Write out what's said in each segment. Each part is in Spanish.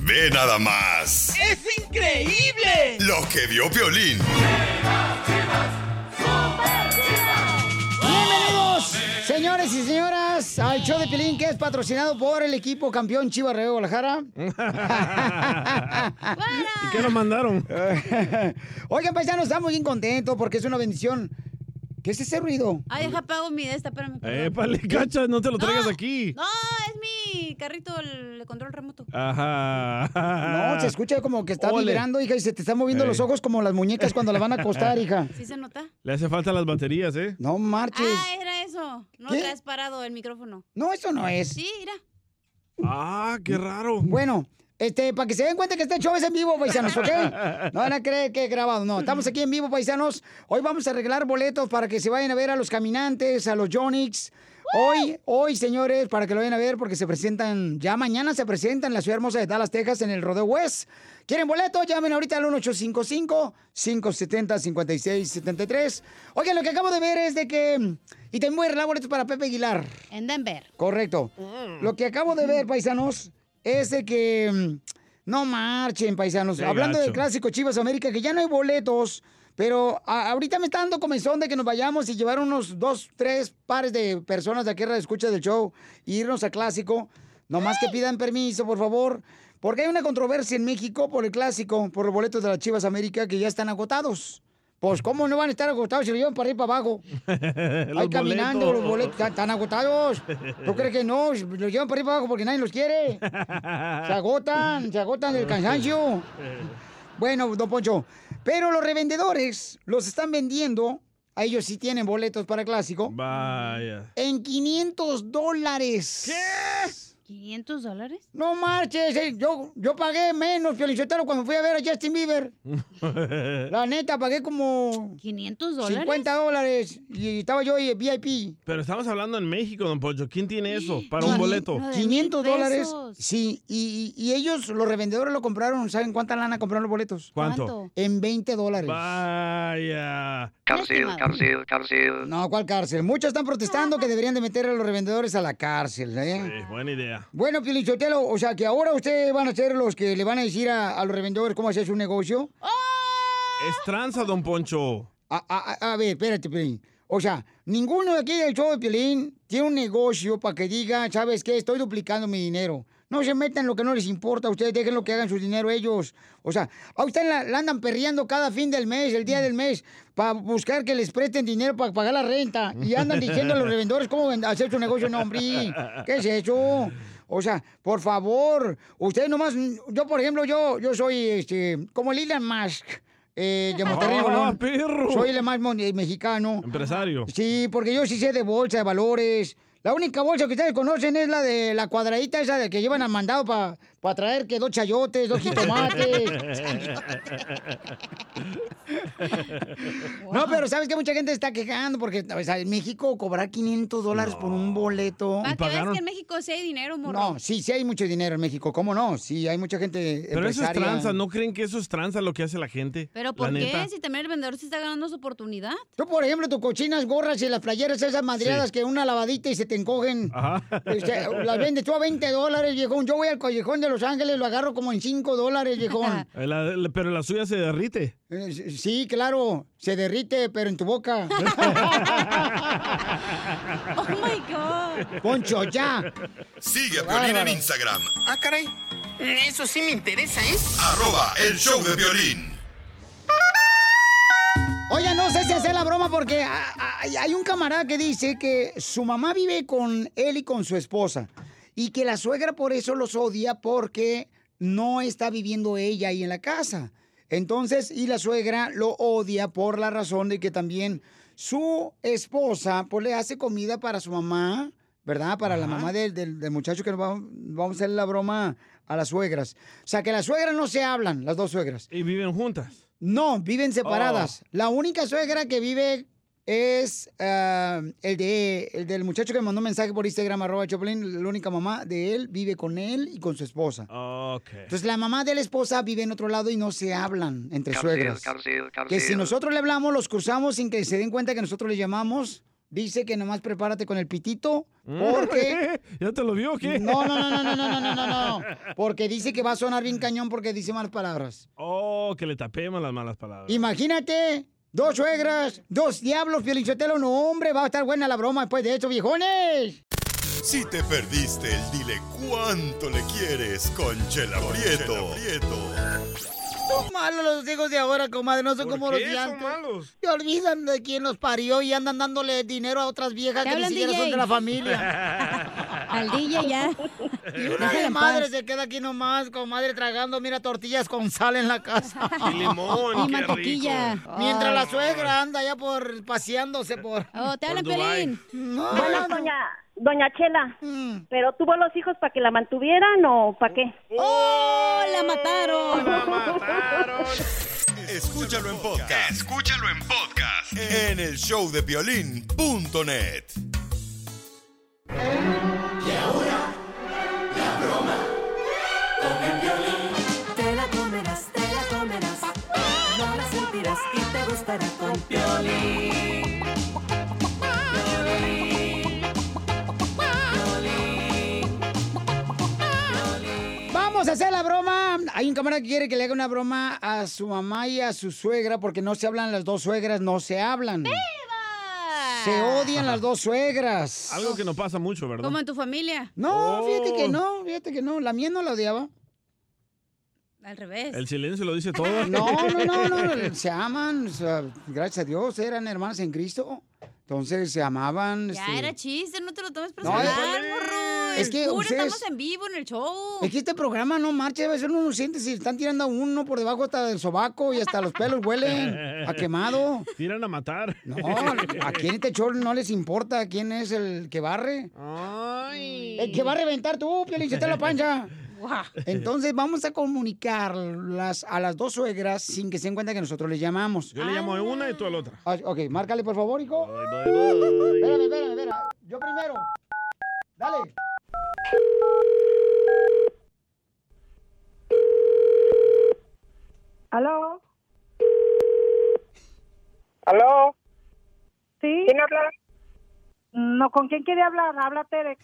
Ve nada más ¡Es increíble! lo que vio Piolín. Bienvenidos, señores y señoras, al show de Pilín que es patrocinado por el equipo campeón Chivas Reo Guadalajara. ¿Y qué nos mandaron? Oigan, paisanos, estamos bien contentos porque es una bendición. ¿Qué es ese ruido? Ay, deja apago mi de esta, espérame. perdón. Épale, cacha, no te lo traigas No, aquí. No, es mi carrito el de control remoto. Ajá. No, se escucha como que está Ole. vibrando, hija, y se te están moviendo los ojos como las muñecas cuando la van a acostar, hija. ¿Sí se nota? Le hace falta las baterías, ¿eh? No marches. Ah, era eso. No ¿Qué? traes parado el micrófono. No, eso no es. Sí, mira. Ah, qué raro. Bueno, este, para que se den cuenta que este show es en vivo, paisanos, ¿ok? No van a creer que es grabado, no. Estamos aquí en vivo, paisanos. Hoy vamos a arreglar boletos para que se vayan a ver a los caminantes, a los Jonix. Hoy, hoy, señores, para que lo vayan a ver, porque se presentan, ya mañana se presentan en la ciudad hermosa de Dallas, Texas, en el Rodeo West. ¿Quieren boletos? Llamen ahorita al 1855-570-5673. Oigan, lo que acabo de ver es de que... Y también voy a arreglar boletos para Pepe Aguilar. En Denver. Correcto. Lo que acabo de ver, paisanos, es de que mm, no marchen, paisanos. Qué Hablando del gacho. clásico Chivas América, que ya no hay boletos, pero a- ahorita me está dando comezón de que nos vayamos y llevar unos dos, tres pares de personas de aquí a la escucha del show e irnos a clásico. Nomás que pidan permiso, por favor. Porque hay una controversia en México por el clásico, por los boletos de las Chivas América que ya están agotados. Pues, ¿cómo no van a estar agotados si lo llevan para ir para abajo? Ahí caminando, los boletos están- están agotados. ¿Tú crees que no? Los llevan para ir para abajo porque nadie los quiere. Se agotan, se agotan del cansancio. Bueno, don Poncho, pero los revendedores los están vendiendo, a ellos sí tienen boletos para clásico, Vaya. en 500 dólares. ¿Qué? ¿500 dólares? No marches, eh, yo, yo pagué menos, Piolichotero, cuando fui a ver a Justin Bieber. La neta, pagué como... 500 dólares. 50 dólares y estaba yo ahí, VIP. Pero estamos hablando en México, don Poncho. ¿Quién tiene eso para un boleto? 500 dólares. Sí, y, y- ellos, los revendedores, lo compraron. ¿Saben cuánta lana compraron los boletos? ¿Cuánto? ¿Cuánto? En 20 dólares. Vaya. Cárcel, cárcel, cárcel. No, ¿cuál cárcel? Muchos están protestando que deberían de meter a los revendedores a la cárcel, ¿eh? Sí, buena idea. Bueno, Pilichotelo, o sea, que ahora ustedes van a ser los que le van a decir a, a los revendedores cómo hacer su negocio. Es tranza, don Poncho. A, a- a- ver, espérate, Piolín. O sea, ninguno de aquí del show de Piolín tiene un negocio para que diga, ¿sabes qué? Estoy duplicando mi dinero. No se metan en lo que no les importa. Ustedes dejen lo que hagan su dinero ellos. O sea, a ustedes la, la andan perreando cada fin del mes, el día del mes, para buscar que les presten dinero para pagar la renta. Y andan diciendo a los revendedores cómo hacer su negocio. No, hombre, ¿qué es eso? O sea, por favor, ustedes nomás, yo por ejemplo, yo, yo soy este, como el Elon Musk. eh, de Monterrey, ¡Ah! Soy el más eh, mexicano. Empresario. Sí, porque yo sí sé de bolsa, de valores. La única bolsa que ustedes conocen es la de la cuadradita esa de que llevan al mandado para traer que dos chayotes, dos jitomates. No, pero sabes que mucha gente está quejando porque o sea, en México cobrar 500 dólares por un boleto. Para que veas que en México sí hay dinero, morro. No, sí, sí hay mucho dinero en México. ¿Cómo no? Sí, hay mucha gente Pero eso es empresaria. tranza. ¿No creen que eso es tranza lo que hace la gente? ¿Pero por qué? neta. Si también el vendedor se está ganando su oportunidad. Tú, por ejemplo, tus cochinas gorras y las playeras esas madreadas Sí. que una lavadita y se te encogen. Ajá. Este, las vendes tú a 20 dólares, viejón. Yo voy al callejón de Los Ángeles, lo agarro como en 5 dólares, viejón. La- la- pero la suya se derrite. Eh, Sí, claro, se derrite, pero en tu boca. Oh my God. Poncho, ya. Sigue a Piolín en Instagram. Ah, caray. Eso sí me interesa, ¿eh? Arroba el show de violín. Oye, no sé si hacer la broma porque hay un camarada que dice que su mamá vive con él y con su esposa y que la suegra por eso los odia porque no está viviendo ella ahí en la casa. Entonces, y la suegra lo odia por la razón de que también su esposa pues le hace comida para su mamá, ¿verdad? Para la mamá del, del- del muchacho que nos va- vamos a hacer la broma a las suegras. O sea, que las suegras no se hablan, las dos suegras. ¿Y viven juntas? No, viven separadas. La única suegra que vive es ah, el de el del muchacho que me mandó un mensaje por Instagram, arroba Choplin, la única mamá de él vive con él y con su esposa. Ok. Entonces la mamá de la esposa vive en otro lado y no se hablan entre suegras. Que si nosotros le hablamos, los cruzamos sin que se den cuenta que nosotros le llamamos. Dice que nomás prepárate con el pitito porque... ¿Ya te lo vio o qué? No, no, no, no, no, no, no, no, no. Porque dice que va a sonar bien cañón porque dice malas palabras. Oh, que le tapemos las malas palabras. Imagínate, dos suegras, dos diablos, Piolichotelo, no, hombre, va a estar buena la broma después de esto, viejones. Si te perdiste el dile cuánto le quieres con Chela Prieto. Son malos los hijos de ahora, comadre, no son como los de son antes. malos? Se olvidan de quién los parió y andan dándole dinero a otras viejas que ni siquiera son de la familia. Al DJ ya. Y una de madre se queda aquí nomás, comadre, tragando, mira, tortillas con sal en la casa. Y limón, Y qué mantequilla. rico. Mientras la suegra anda ya por paseándose por... Oh, te hablan. Pelín. Bueno, doña, doña Chela, Mm. ¿pero tuvo los hijos para que la mantuvieran o para qué? ¡Oh, la mataron! La mataron. Escúchalo en podcast. Escúchalo en podcast. En el show de violín.net. con Piolín. Piolín. Piolín. Piolín. Vamos a hacer la broma. Hay un camarada que quiere que le haga una broma a su mamá y a su suegra porque no se hablan las dos suegras, no se hablan. Se odian las dos suegras. Algo que no pasa mucho, ¿verdad? Como en tu familia. No, fíjate que Oh. no, fíjate que no. La mía no la odiaba. Al revés. El silencio lo dice todo. No, no, no, no. Se aman. o sea, gracias a Dios, eran hermanas en Cristo. Entonces se amaban. Ya este, era chiste, no te lo tomes No, personal, es- morro. es que Puro, ustedes- estamos en vivo en el show. Es que este programa no marcha, a veces uno no siente si están tirando a uno por debajo hasta del sobaco y hasta los pelos huelen a quemado. Tiran a matar. No, aquí en este show no les importa quién es el que barre. Ay. El que va a reventar tú, Piolín, se te la pancha. Entonces vamos a comunicarlas a las dos suegras sin que se den cuenta que nosotros les llamamos. Yo le llamo a una y tú a la otra. Ah, Ok, márcale por favor, hijo. Bye, bye, bye. Espérame, espérame, espérame. Yo primero. Dale. ¿Aló? ¿Aló? ¿Sí? ¿Quién habla? No, ¿con quién quiere hablar? Habla Tere.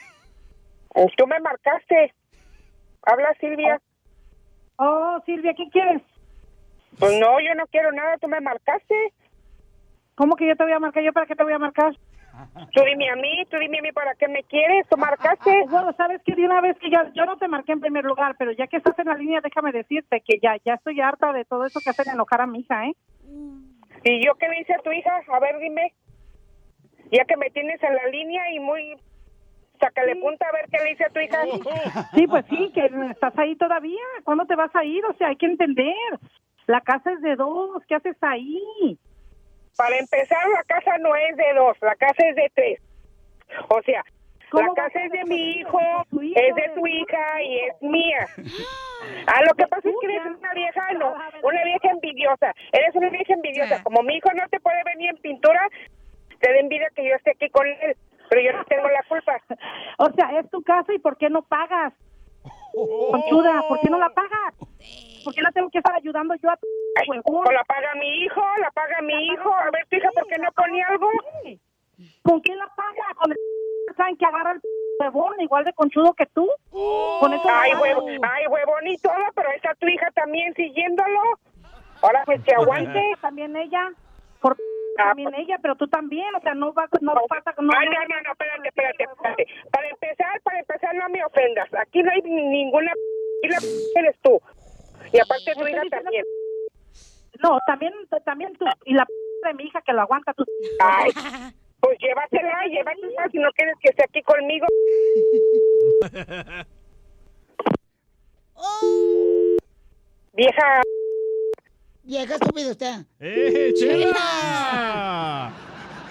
Tú me marcaste. Habla Silvia. Oh, Silvia, ¿qué quieres? Pues no, yo no quiero nada, tú me marcaste. ¿Cómo que yo te voy a marcar? ¿Yo para qué te voy a marcar? Tú dime a mí, tú dime a mí para qué me quieres, tú marcaste. Bueno, sabes que de una vez que ya, yo no te marqué en primer lugar, pero ya que estás en la línea, déjame decirte que ya, ya estoy harta de todo eso que hacen enojar a mi hija, ¿eh? ¿Y yo qué le hice a tu hija? A ver, dime. Ya que me tienes en la línea y muy... Sácale punta a ver qué le hice a tu hija. Sí, pues sí, que estás ahí todavía. ¿Cuándo te vas a ir? O sea, hay que entender. La casa es de dos. ¿Qué haces ahí? Para empezar, la casa no es de dos. La casa es de tres. O sea, la casa es de mi hijo, es de tu hija y es mía. Ah, lo que pasa es que eres una vieja, no, una vieja envidiosa. Eres una vieja envidiosa. Como mi hijo no te puede venir en pintura, te da envidia que yo esté aquí con él, pero yo no tengo la culpa. O sea, es tu casa y ¿por qué no pagas? Conchuda, ¿por qué no la pagas? ¿Por qué la tengo que estar ayudando yo a tu la paga mi hijo, la paga mi hijo. A ver, tu hija, ¿por qué no pone algo? ¿Con quién la paga? Con el saben que agarra el huevón igual de conchudo que tú. Con eso ay, huevo, ay, huevón y todo, pero está tu hija también siguiéndolo. Ahora pues que aguante. También ella. Por también ella, pero tú también, o sea, no va no pasa no, Ay, no, no, no, espérate, espérate, espérate. Para empezar, para empezar no me ofendas. Aquí no hay ninguna y la eres tú. Y aparte tu hija también. No, también, también tú. Y la de mi hija que lo aguanta tú. Ay, pues llévatela, llévatela si no quieres que esté aquí conmigo. Vieja. Vieja estúpida usted. ¡Eh, chela!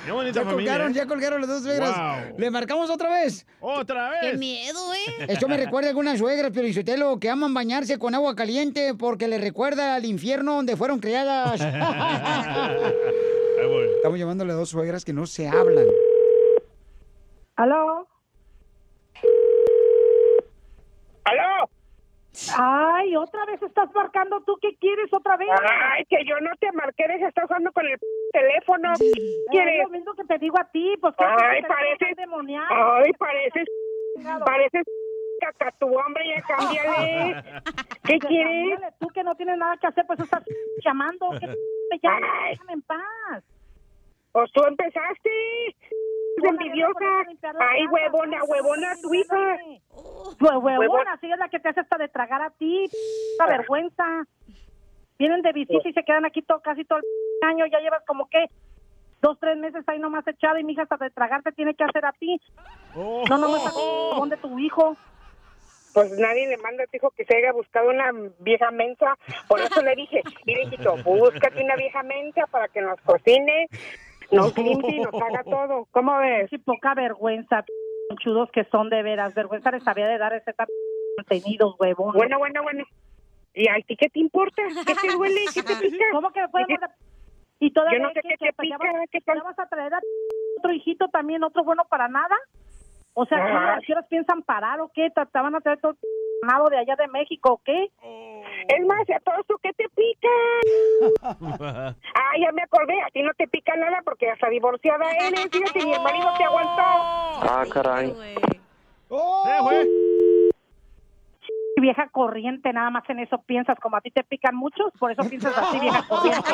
¡Qué bonita Ya familia! colgaron, ¿eh? ya colgaron las dos suegras. Wow. ¿Le marcamos otra vez? ¡Otra vez! ¡Qué miedo, eh! Esto me recuerda a algunas suegras, pero Isotelo, que aman bañarse con agua caliente porque les recuerda al infierno donde fueron criadas. Estamos llamándole a dos suegras que no se hablan. ¿Aló? ¿Aló? Ay, otra vez estás marcando tú. ¿Qué quieres otra vez? Ay, que yo no te marqué, deja estar jugando con el teléfono. Es ¿Quieres? lo mismo que te digo a ti. Pues, ¿qué Ay, pareces. endemoniado? Ay, pareces. Pareces. Caca, tu hombre, ya cámbiale. ¿Qué Ya, quieres? cámbiale Tú que no tienes nada que hacer, pues estás llamando. ¿Qué te llamas? Déjame en paz. Pues tú empezaste. Es envidiosa. Ay, huevona, huevona, tu hija. Hue- Huevona, sí es la que te hace hasta de tragar a ti. Esta vergüenza. Vienen de visita y se quedan aquí todo, casi todo el año. Ya llevas como que dos, tres meses ahí nomás echada y mi hija hasta de tragar te tiene que hacer a ti. No nomás a jabón de tu hijo. Pues nadie le manda a tu hijo que se haya buscado una vieja mensa. Por eso le dije, mire, hijito, búscate una vieja mensa para que nos cocine, nos limpie y nos haga todo. ¿Cómo ves? Sí, poca vergüenza, chudos que son de veras. Vergüenza les había de dar ese contenidos, huevón. Bueno, bueno, bueno. ¿Y a ti qué te importa? ¿Qué te duele? ¿Qué te pica? ¿Cómo que mandar? Y todavía Yo no sé qué te pica, vas- ¿qué ya vas a traer a otro hijito también, otro bueno para nada. O sea, ¿qué, Ah. ¿a qué horas piensan parar o qué? ¿Te, te van a traer todo de allá de México qué? Es más, ¿a todo esto qué te pica? Ah, ya me acordé, a ti no te pica nada porque hasta divorciada eres. Fíjate, mi marido te aguantó. Ah, caray. Vieja corriente, nada más en eso piensas, como a ti te pican muchos, por eso piensas así, vieja corriente.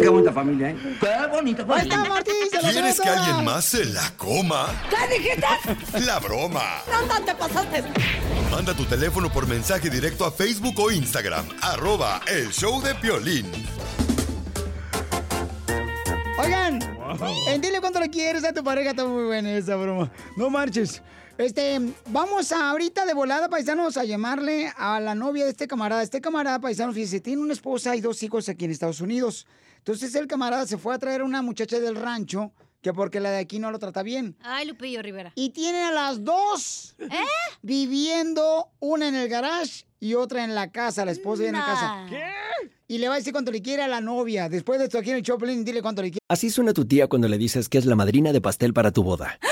Qué bonita familia, ¿eh? Qué bonita familia. Lo ¿Quieres que alguien más se la coma? ¿Qué dijiste? La broma. ¿Dónde te pasaste? Manda tu teléfono por mensaje directo a Facebook o Instagram. Arroba El Show de Piolín. Oigan, en dile cuánto le quieres a tu pareja, está muy buena esa broma. No marches. Este, vamos a ahorita de volada, paisanos, a llamarle a la novia de este camarada. Este camarada, paisano, fíjese, tiene una esposa y dos hijos aquí en Estados Unidos. Entonces el camarada se fue a traer a una muchacha del rancho, que porque la de aquí no lo trata bien. Ay, Lupillo Rivera. Y tienen a las dos ¿Eh? viviendo, una en el garage y otra en la casa, la esposa vive en la casa. ¿Qué? Y le va a decir cuánto le quiere a la novia. Después de esto aquí en el Choplin, dile cuánto le quiere. Así suena tu tía cuando le dices que es la madrina de pastel para tu boda.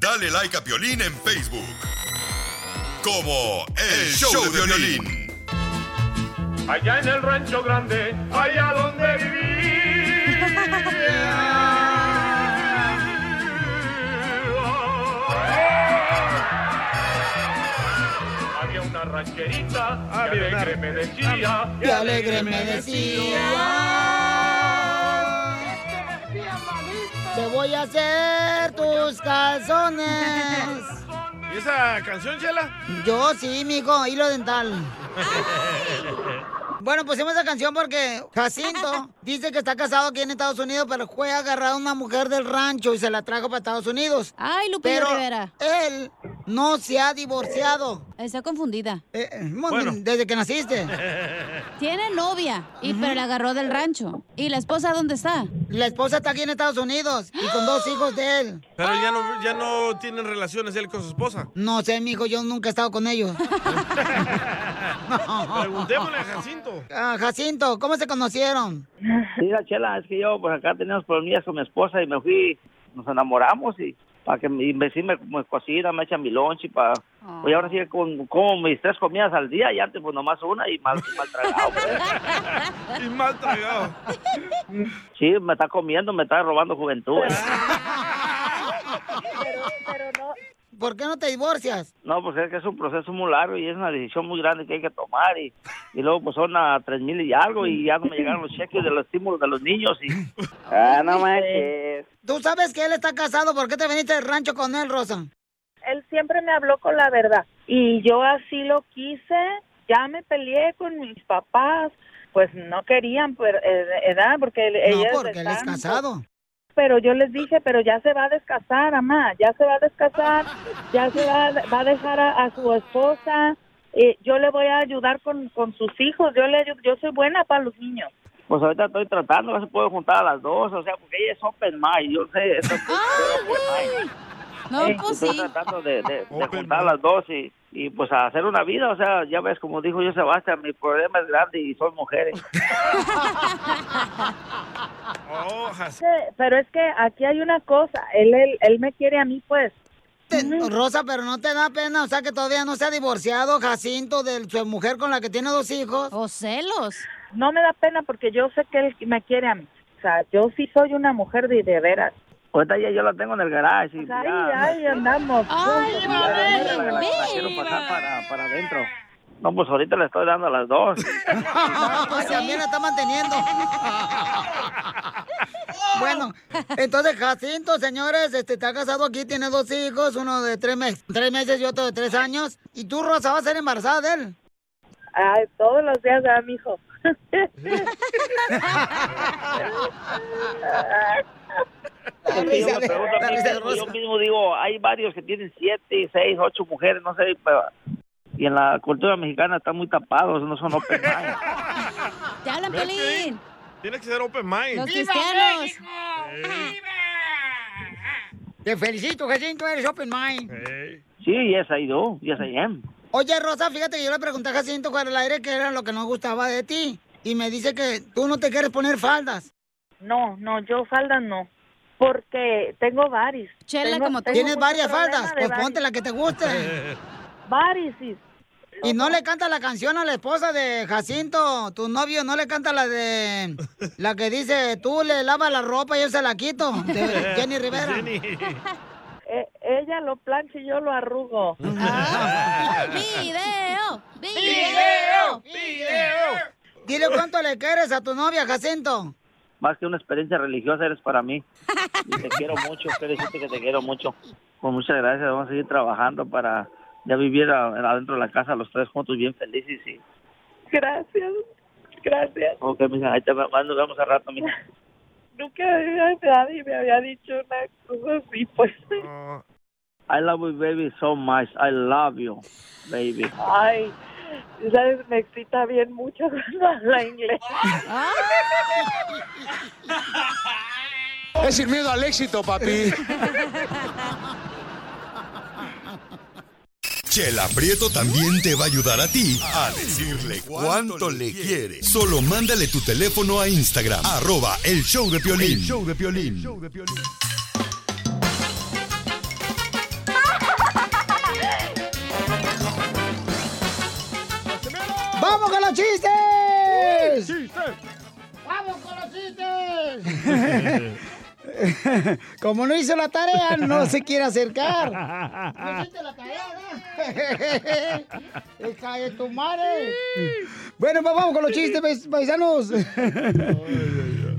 Dale like a Piolín en Facebook. Como El, Show, de Piolín. Allá en el rancho grande, allá donde vivía. Había una rancherita que alegre me decía. Que alegre me decía. Te voy a hacer tus calzones. ¿Y esa canción, Chela? Yo sí, mijo, hilo dental. Bueno, pusimos esa canción porque Jacinto dice que está casado aquí en Estados Unidos, pero fue a agarrar a una mujer del rancho y se la trajo para Estados Unidos. Ay, pero Rivera. él no se ha divorciado. Está confundida. Bueno. Desde que naciste. Tiene novia, y, pero la agarró del rancho. ¿Y la esposa dónde está? La esposa está aquí en Estados Unidos y con dos hijos de él. Pero ya no, ya no tienen relaciones él con su esposa. No sé, mijo, yo nunca he estado con ellos. Preguntémosle a Jacinto. Ah, Jacinto, ¿cómo se conocieron? Mira, Chela, es que yo, pues acá teníamos problemas con mi esposa y me fui, nos enamoramos y para que mi vecino me, me cocina, me echa mi lunch y para... Pues ahora sí con, como mis tres comidas al día y antes pues nomás una y mal, mal tragado. pues. Y mal tragado. Sí, me está comiendo, me está robando juventud. ¿eh? ¿Por qué no te divorcias? No, pues es que es un proceso muy largo y es una decisión muy grande que hay que tomar y, y luego pues son a tres mil y algo y ya no me llegaron los cheques de los estímulos de los niños y... Ah, no manches. Tú sabes que él está casado, ¿por qué te viniste del rancho con él, Rosa? Él siempre me habló con la verdad y yo así lo quise. Ya me peleé con mis papás, pues no querían, pues, eh, edad, porque No, porque él es casado. Pero yo les dije, pero ya se va a descasar, mamá, ya se va a descasar, ya se va, va a dejar a, a su esposa. eh, yo le voy a ayudar con, con sus hijos, yo le yo soy buena para los niños. Pues ahorita estoy tratando, ver si puedo juntar a las dos, o sea, porque ella es open mind, yo sé, eso es open mind. No, Eh, pues estoy sí. tratando de, de, de juntar a las dos y, y pues a hacer una vida, o sea, ya ves, como dijo yo Sebastián, mi problema es grande y son mujeres. Oh, Pero es que aquí hay una cosa, él, él, él me quiere a mí, pues. Te- Rosa, pero no te da pena, o sea, que todavía no se ha divorciado Jacinto de su mujer con la que tiene dos hijos. O celos. No me da pena porque yo sé que él me quiere a mí. O sea, yo sí soy una mujer de, de veras. Ahorita ya yo la tengo en el garage y Pues ahí, ya, ahí andamos. Ay, juntos, va a ya, ver, ya, la, la- la quiero pasar para, para adentro. No, pues ahorita le estoy dando a las dos. pues también la está manteniendo. bueno, entonces Jacinto, señores, este está casado aquí, tiene dos hijos, uno de tres, meses, tres meses y otro de tres años. ¿Y tú, Rosa, vas a ser embarazada de él? Ay, todos los días a mi yo, mismo, yo mismo digo, hay varios que tienen siete, seis, ocho mujeres, no sé, pero... Y en la cultura mexicana están muy tapados, no son open mind. ¡Te hablan, Pelín! Tiene que ser open mind. Los cristianos. Te felicito, Jacinto, eres open mind. Sí, yes I do, yes I am. Oye, Rosa, fíjate que yo le pregunté a Jacinto fuera del aire qué era lo que no gustaba de ti. Y me dice que tú no te quieres poner faldas. No, no, yo faldas no. Porque tengo varios. Chela, Tengo- como tengo ¿Tienes varias faldas? Pues ponte la que te guste. Varios, sí. Y no le canta la canción a la esposa de Jacinto, tu novio, no le canta la de la que dice tú le lavas la ropa y yo se la quito, de Jenny Rivera. Eh, ella lo plancha y yo lo arrugo. Ah. ¡Video! ¡Video! ¡Video! Dile cuánto le quieres a tu novia, Jacinto. Más que una experiencia religiosa eres para mí. Y te quiero mucho, quiero decirte que te quiero mucho. Pues muchas gracias, vamos a seguir trabajando para ya vivir adentro de la casa los tres juntos bien felices y... Gracias, gracias. Ok, mija, ahí te nos vemos a rato, mija. Nunca nadie me había dicho una cosa así, pues. I love you, baby, so much. I love you, baby. Ay, ¿sabes? Me excita bien mucho cuando habla inglés. Es sin miedo al éxito, papi. Chela Prieto también te va a ayudar a ti a decirle cuánto le quiere. Solo mándale tu teléfono a Instagram, arroba el show de Piolín. El show de Piolín. Chistes! ¡Vamos con los chistes! Como no hizo la tarea, no se quiere acercar. No hiciste la tarea, ¿no? ¡Hija de tu madre! Bueno, pues vamos con los chistes, pais- paisanos.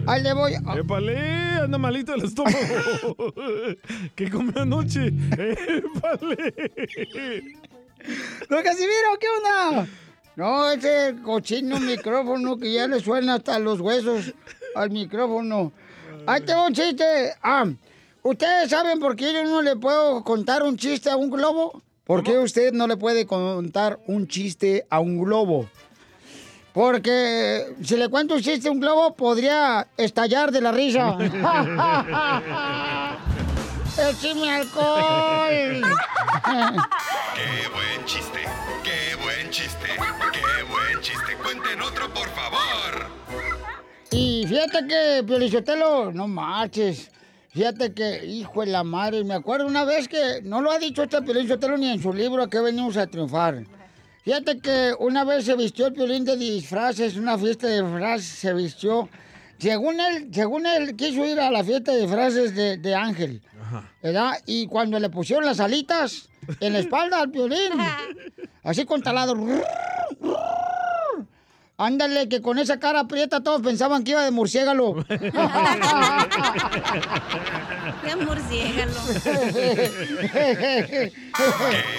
Ahí le voy. ¡Épale! Anda malito el estómago. ¿Qué comió anoche? ¡Épale! ¡Don Casimiro, qué onda! No, ese cochino micrófono que ya le suena hasta los huesos al micrófono. Ahí tengo un chiste. Ah, ¿ustedes saben por qué yo no le puedo contar un chiste a un globo? ¿Por qué usted no le puede contar un chiste a un globo? Porque si le cuento un chiste a un globo, podría estallar de la risa. ¡Écheme alcohol! ¡Qué buen chiste! ¡Qué buen chiste! ¡Qué buen chiste! ¡Cuenten otro, por favor! Y fíjate que, Piolichotelo, no marches. Fíjate que, hijo de la madre, me acuerdo una vez que no lo ha dicho este Piolichotelo ni en su libro que venimos a triunfar. Fíjate que una vez se vistió el Piolín de disfraces, una fiesta de disfraces se vistió. Según él, según él quiso ir a la fiesta de disfraces de, de Ángel, ¿verdad? Y cuando le pusieron las alitas en la espalda al Piolín, así con taladro, Ándale, que con esa cara aprieta todos pensaban que iba de murciélago. ¡Qué murciélago! ¡Qué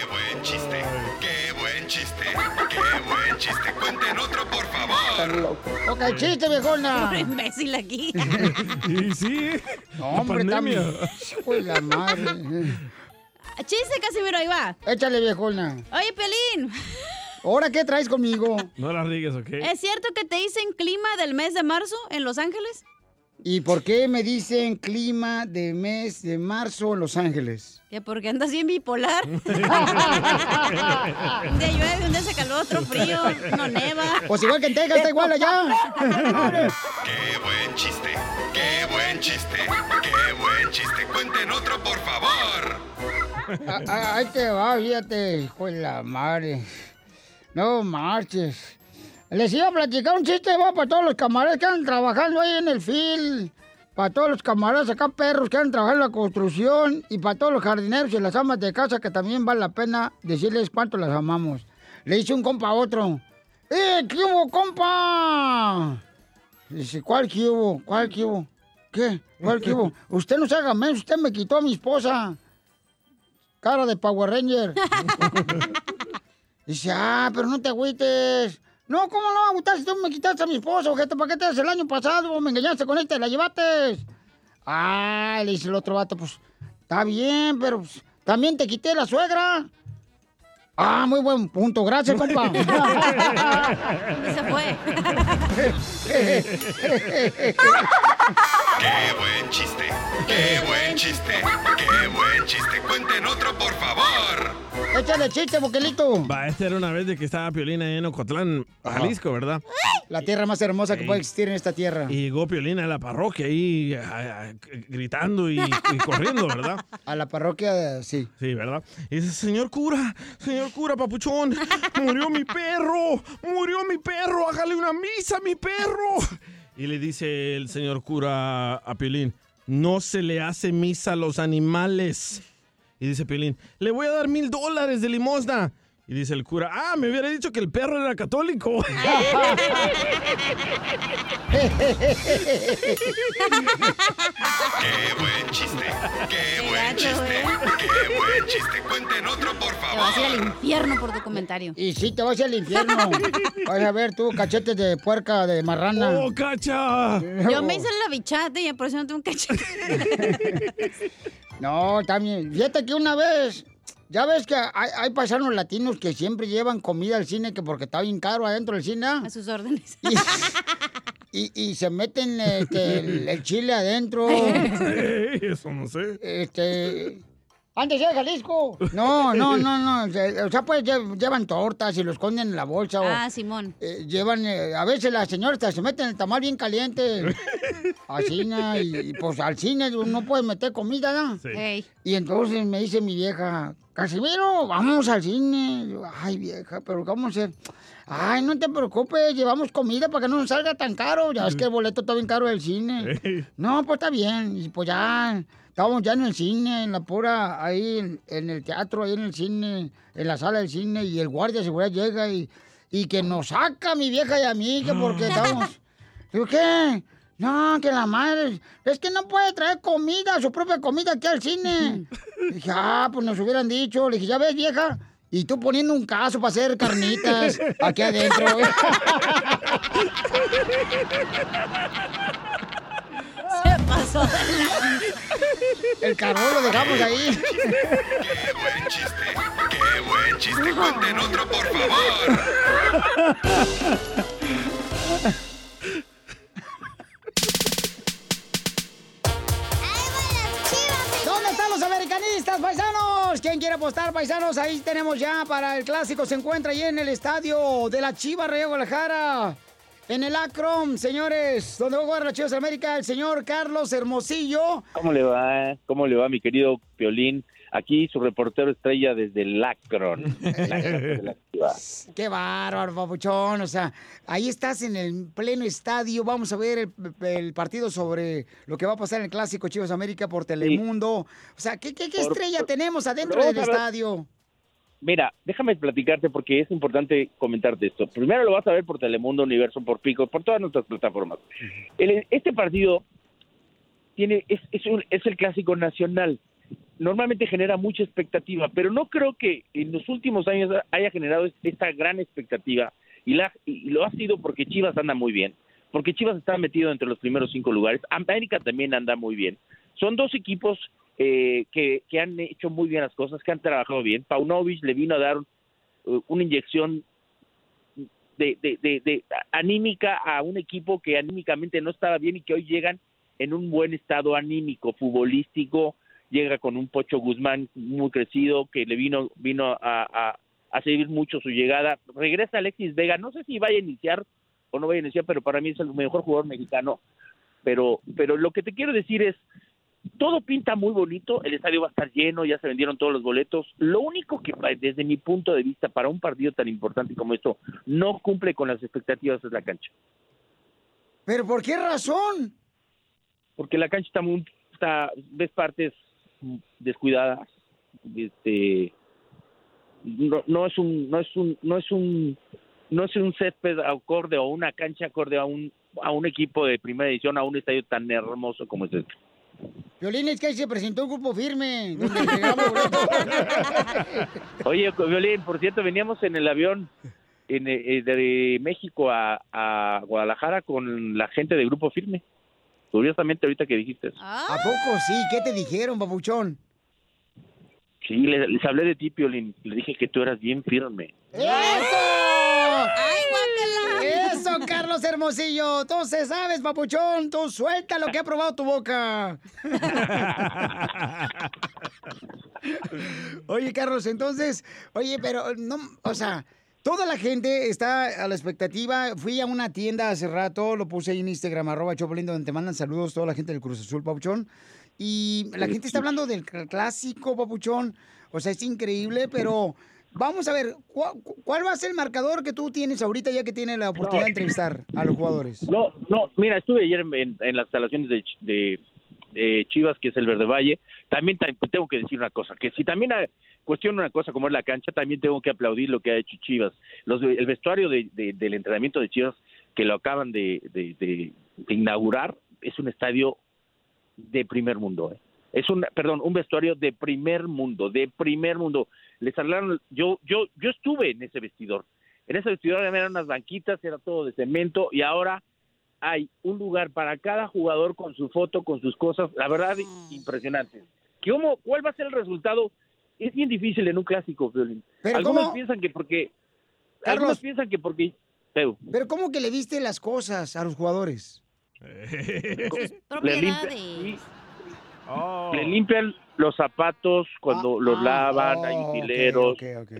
buen chiste! ¡Qué buen chiste! ¡Qué buen chiste! ¡Cuenten otro, por favor! ok, chiste, viejona. Un imbécil aquí. Y sí. No, hombre, también. De la madre. Chiste, Casimiro, ahí va. Échale, viejona. Oye, Pelín. ¿Ahora qué traes conmigo? No la rigues, ¿ok? ¿Es cierto que te dicen clima del mes de marzo en Los Ángeles? ¿Y por qué me dicen clima de mes de marzo en Los Ángeles? Que porque andas bien bipolar. un día llueve, un día se calor, otro frío, no neva. Pues igual que en Texas, está igual allá. ¡Qué buen chiste! ¡Qué buen chiste! ¡Qué buen chiste! ¡Cuenten otro, por favor! Ah, ah, Ahí te va, fíjate, hijo de la madre. No marches. Les iba a platicar un chiste, va, para todos los camaradas que andan trabajando ahí en el field. Para todos los camaradas acá, perros que andan trabajando en la construcción. Y para todos los jardineros y las amas de casa, que también vale la pena decirles cuánto las amamos. Le dice un compa a otro. ¡Eh, qué hubo, compa! Dice, ¿cuál que hubo? ¿Cuál que hubo? ¿Qué? ¿Cuál que hubo? Usted no se haga menos, usted me quitó a mi esposa. Cara de Power Ranger. Dice, ah, pero no te agüites. No, ¿cómo no agüitar si tú me quitaste a mi esposa, ojete? ¿Para qué te das el año pasado? Me engañaste con esta la llevaste. Ah, le dice el otro vato, pues, está bien, pero pues, también te quité la suegra. Ah, muy buen punto. Gracias, compa. Se fue. ¡Qué buen chiste! ¡Qué buen chiste! ¡Qué buen chiste! ¡Cuenten otro, por favor! Échale chiste, boquelito. Va, esta era una vez de que estaba Piolina en Ocotlán, Jalisco, ¿verdad? La tierra más hermosa que puede existir en esta tierra. Y llegó Piolina a la parroquia ahí a- a- gritando y, y corriendo, ¿verdad? A la parroquia, sí. Sí, ¿verdad? Y dice, señor cura, señor cura, papuchón, murió mi perro, murió mi perro, hágale una misa a mi perro. Y le dice el señor cura a Piolín, no se le hace misa a los animales. Y dice Piolín, le voy a dar mil dólares de limosna. Y dice el cura, ah, me hubiera dicho que el perro era católico. ¡Qué buen chiste! ¡Qué buen chiste! ¡Qué buen chiste! ¡Cuenten otro, por Te vas a ir al favor! infierno por tu comentario. Y sí, te vas al infierno. Vas a ver tú, cachetes de puerca, de marrana. ¡Oh, cacha! Yo me hice la bichata y por eso no tengo cachete. No, también. Fíjate que una vez, ya ves que hay, hay paisanos latinos que siempre llevan comida al cine que porque está bien caro adentro del cine. A sus órdenes. Y, y se meten este, el, el chile adentro. Eso no sé. Este. Antes de Jalisco. No, no, no, no. O sea, pues lle- llevan tortas y lo esconden en la bolsa. o, Ah, Simón. eh, llevan, eh, a veces las señoras se meten el tamal bien caliente. Al cine, y, y, pues al cine no puedes meter comida, ¿no? Sí. Y entonces me dice mi vieja, Casimiro, vamos al cine. Yo, Ay, vieja, pero ¿cómo se...? Ay, no te preocupes, llevamos comida para que no nos salga tan caro. Ya es que el boleto está bien caro del cine. No, pues está bien. Y pues ya, estábamos ya en el cine, en la pura, ahí en, en el teatro, ahí en el cine, en la sala del cine, y el guardia de seguridad llega y, y que nos saca a mi vieja y a mí, que porque estábamos... Digo, ¿qué? No, que la madre, es que no puede traer comida, su propia comida aquí al cine. dije, ah, pues nos hubieran dicho. Le dije, ya ves, vieja. Y tú poniendo un caso para hacer carnitas aquí adentro. Pasó El carbón lo dejamos ahí. ¡Qué buen chiste! ¡Cuenten otro, por favor! ¿Dónde están los americanistas, paisanos? ¿Quién quiere apostar, paisanos? Ahí tenemos ya para el clásico. Se encuentra ahí en el estadio de la Chiva Rayo Guadalajara. En el Acron, señores, donde va a jugar Chivas América, el señor Carlos Hermosillo. ¿Cómo le va? ¿Cómo le va, mi querido Piolín? Aquí su reportero estrella desde el Akron. Qué bárbaro, papuchón. O sea, ahí estás en el pleno estadio. Vamos a ver el, el partido sobre lo que va a pasar en el clásico Chivas América por Telemundo. O sea, ¿qué, qué, qué Por- estrella tenemos adentro del estadio? Mira, déjame platicarte porque es importante comentarte esto. Primero lo vas a ver por Telemundo, Universo, por Pico, por todas nuestras plataformas. El- este partido tiene es, es, un- es el clásico nacional. Normalmente genera mucha expectativa, pero no creo que en los últimos años haya generado esta gran expectativa y, la, y lo ha sido porque Chivas anda muy bien, porque Chivas está metido entre los primeros cinco lugares, América también anda muy bien. Son dos equipos eh, que, han hecho muy bien las cosas, que han trabajado bien. Paunovic le vino a dar uh, una inyección de, de, de, de anímica a un equipo que anímicamente no estaba bien y que hoy llegan en un buen estado anímico, futbolístico, llega con un Pocho Guzmán muy crecido que le vino vino a, a, a seguir mucho su llegada. Regresa Alexis Vega, no sé si vaya a iniciar o no vaya a iniciar, pero para mí es el mejor jugador mexicano. Pero, pero lo que te quiero decir es, todo pinta muy bonito, el estadio va a estar lleno, ya se vendieron todos los boletos. Lo único que desde mi punto de vista para un partido tan importante como esto no cumple con las expectativas es la cancha, ¿Pero por qué razón? porque la cancha está muy está ves partes descuidadas, este no, no es un no es un no es un no es un césped acorde o una cancha acorde a un a un equipo de primera edición, a un estadio tan hermoso como es este. Violín, es que ahí se presentó un grupo firme. donde. Oye, Violín, por cierto, veníamos en el avión en, eh, de México a, a Guadalajara con la gente de Grupo Firme. Curiosamente, ahorita que dijiste eso. ¿A poco sí? ¿Qué te dijeron, papuchón? Sí, les, les hablé de ti, Piolín. Le dije que tú eras bien firme. ¡Eso! ¡Eso, Carlos Hermosillo! Entonces, sabes, papuchón, tú suelta lo que ha probado tu boca. oye, Carlos, entonces, oye, pero no, o sea, toda la gente está a la expectativa. Fui a una tienda hace rato, lo puse ahí en Instagram, arroba Chopolin, donde te mandan saludos toda la gente del Cruz Azul, papuchón. Y la gente está hablando del cl- clásico, papuchón. O sea, es increíble, pero vamos a ver, ¿cuál, cuál va a ser el marcador que tú tienes ahorita ya que tienes la oportunidad de entrevistar a los jugadores? No, no, mira, estuve ayer en, las instalaciones de, de- de Chivas, que es el Verde Valle. También ta- tengo que decir una cosa, que si también cuestiono una cosa como es la cancha, también tengo que aplaudir lo que ha hecho Chivas. Los, el vestuario de- de- del entrenamiento de Chivas, que lo acaban de inaugurar, es un estadio de primer mundo. ¿eh? Es un, perdón, un vestuario de primer mundo, de primer mundo. Les hablaron, yo, yo, yo estuve en ese vestidor. En ese vestidor eran unas banquitas, era todo de cemento y ahora hay un lugar para cada jugador con su foto, con sus cosas, la verdad impresionante. ¿Cómo, ¿Cuál va a ser el resultado? Es bien difícil en un clásico, Violín. Pero Algunos ¿cómo? piensan que porque Carlos. algunos piensan que porque Peu, Pero ¿cómo que le diste las cosas a los jugadores? le limpian, le limpian los zapatos cuando los lavan, hay oh, ok, utileros. ok, ok.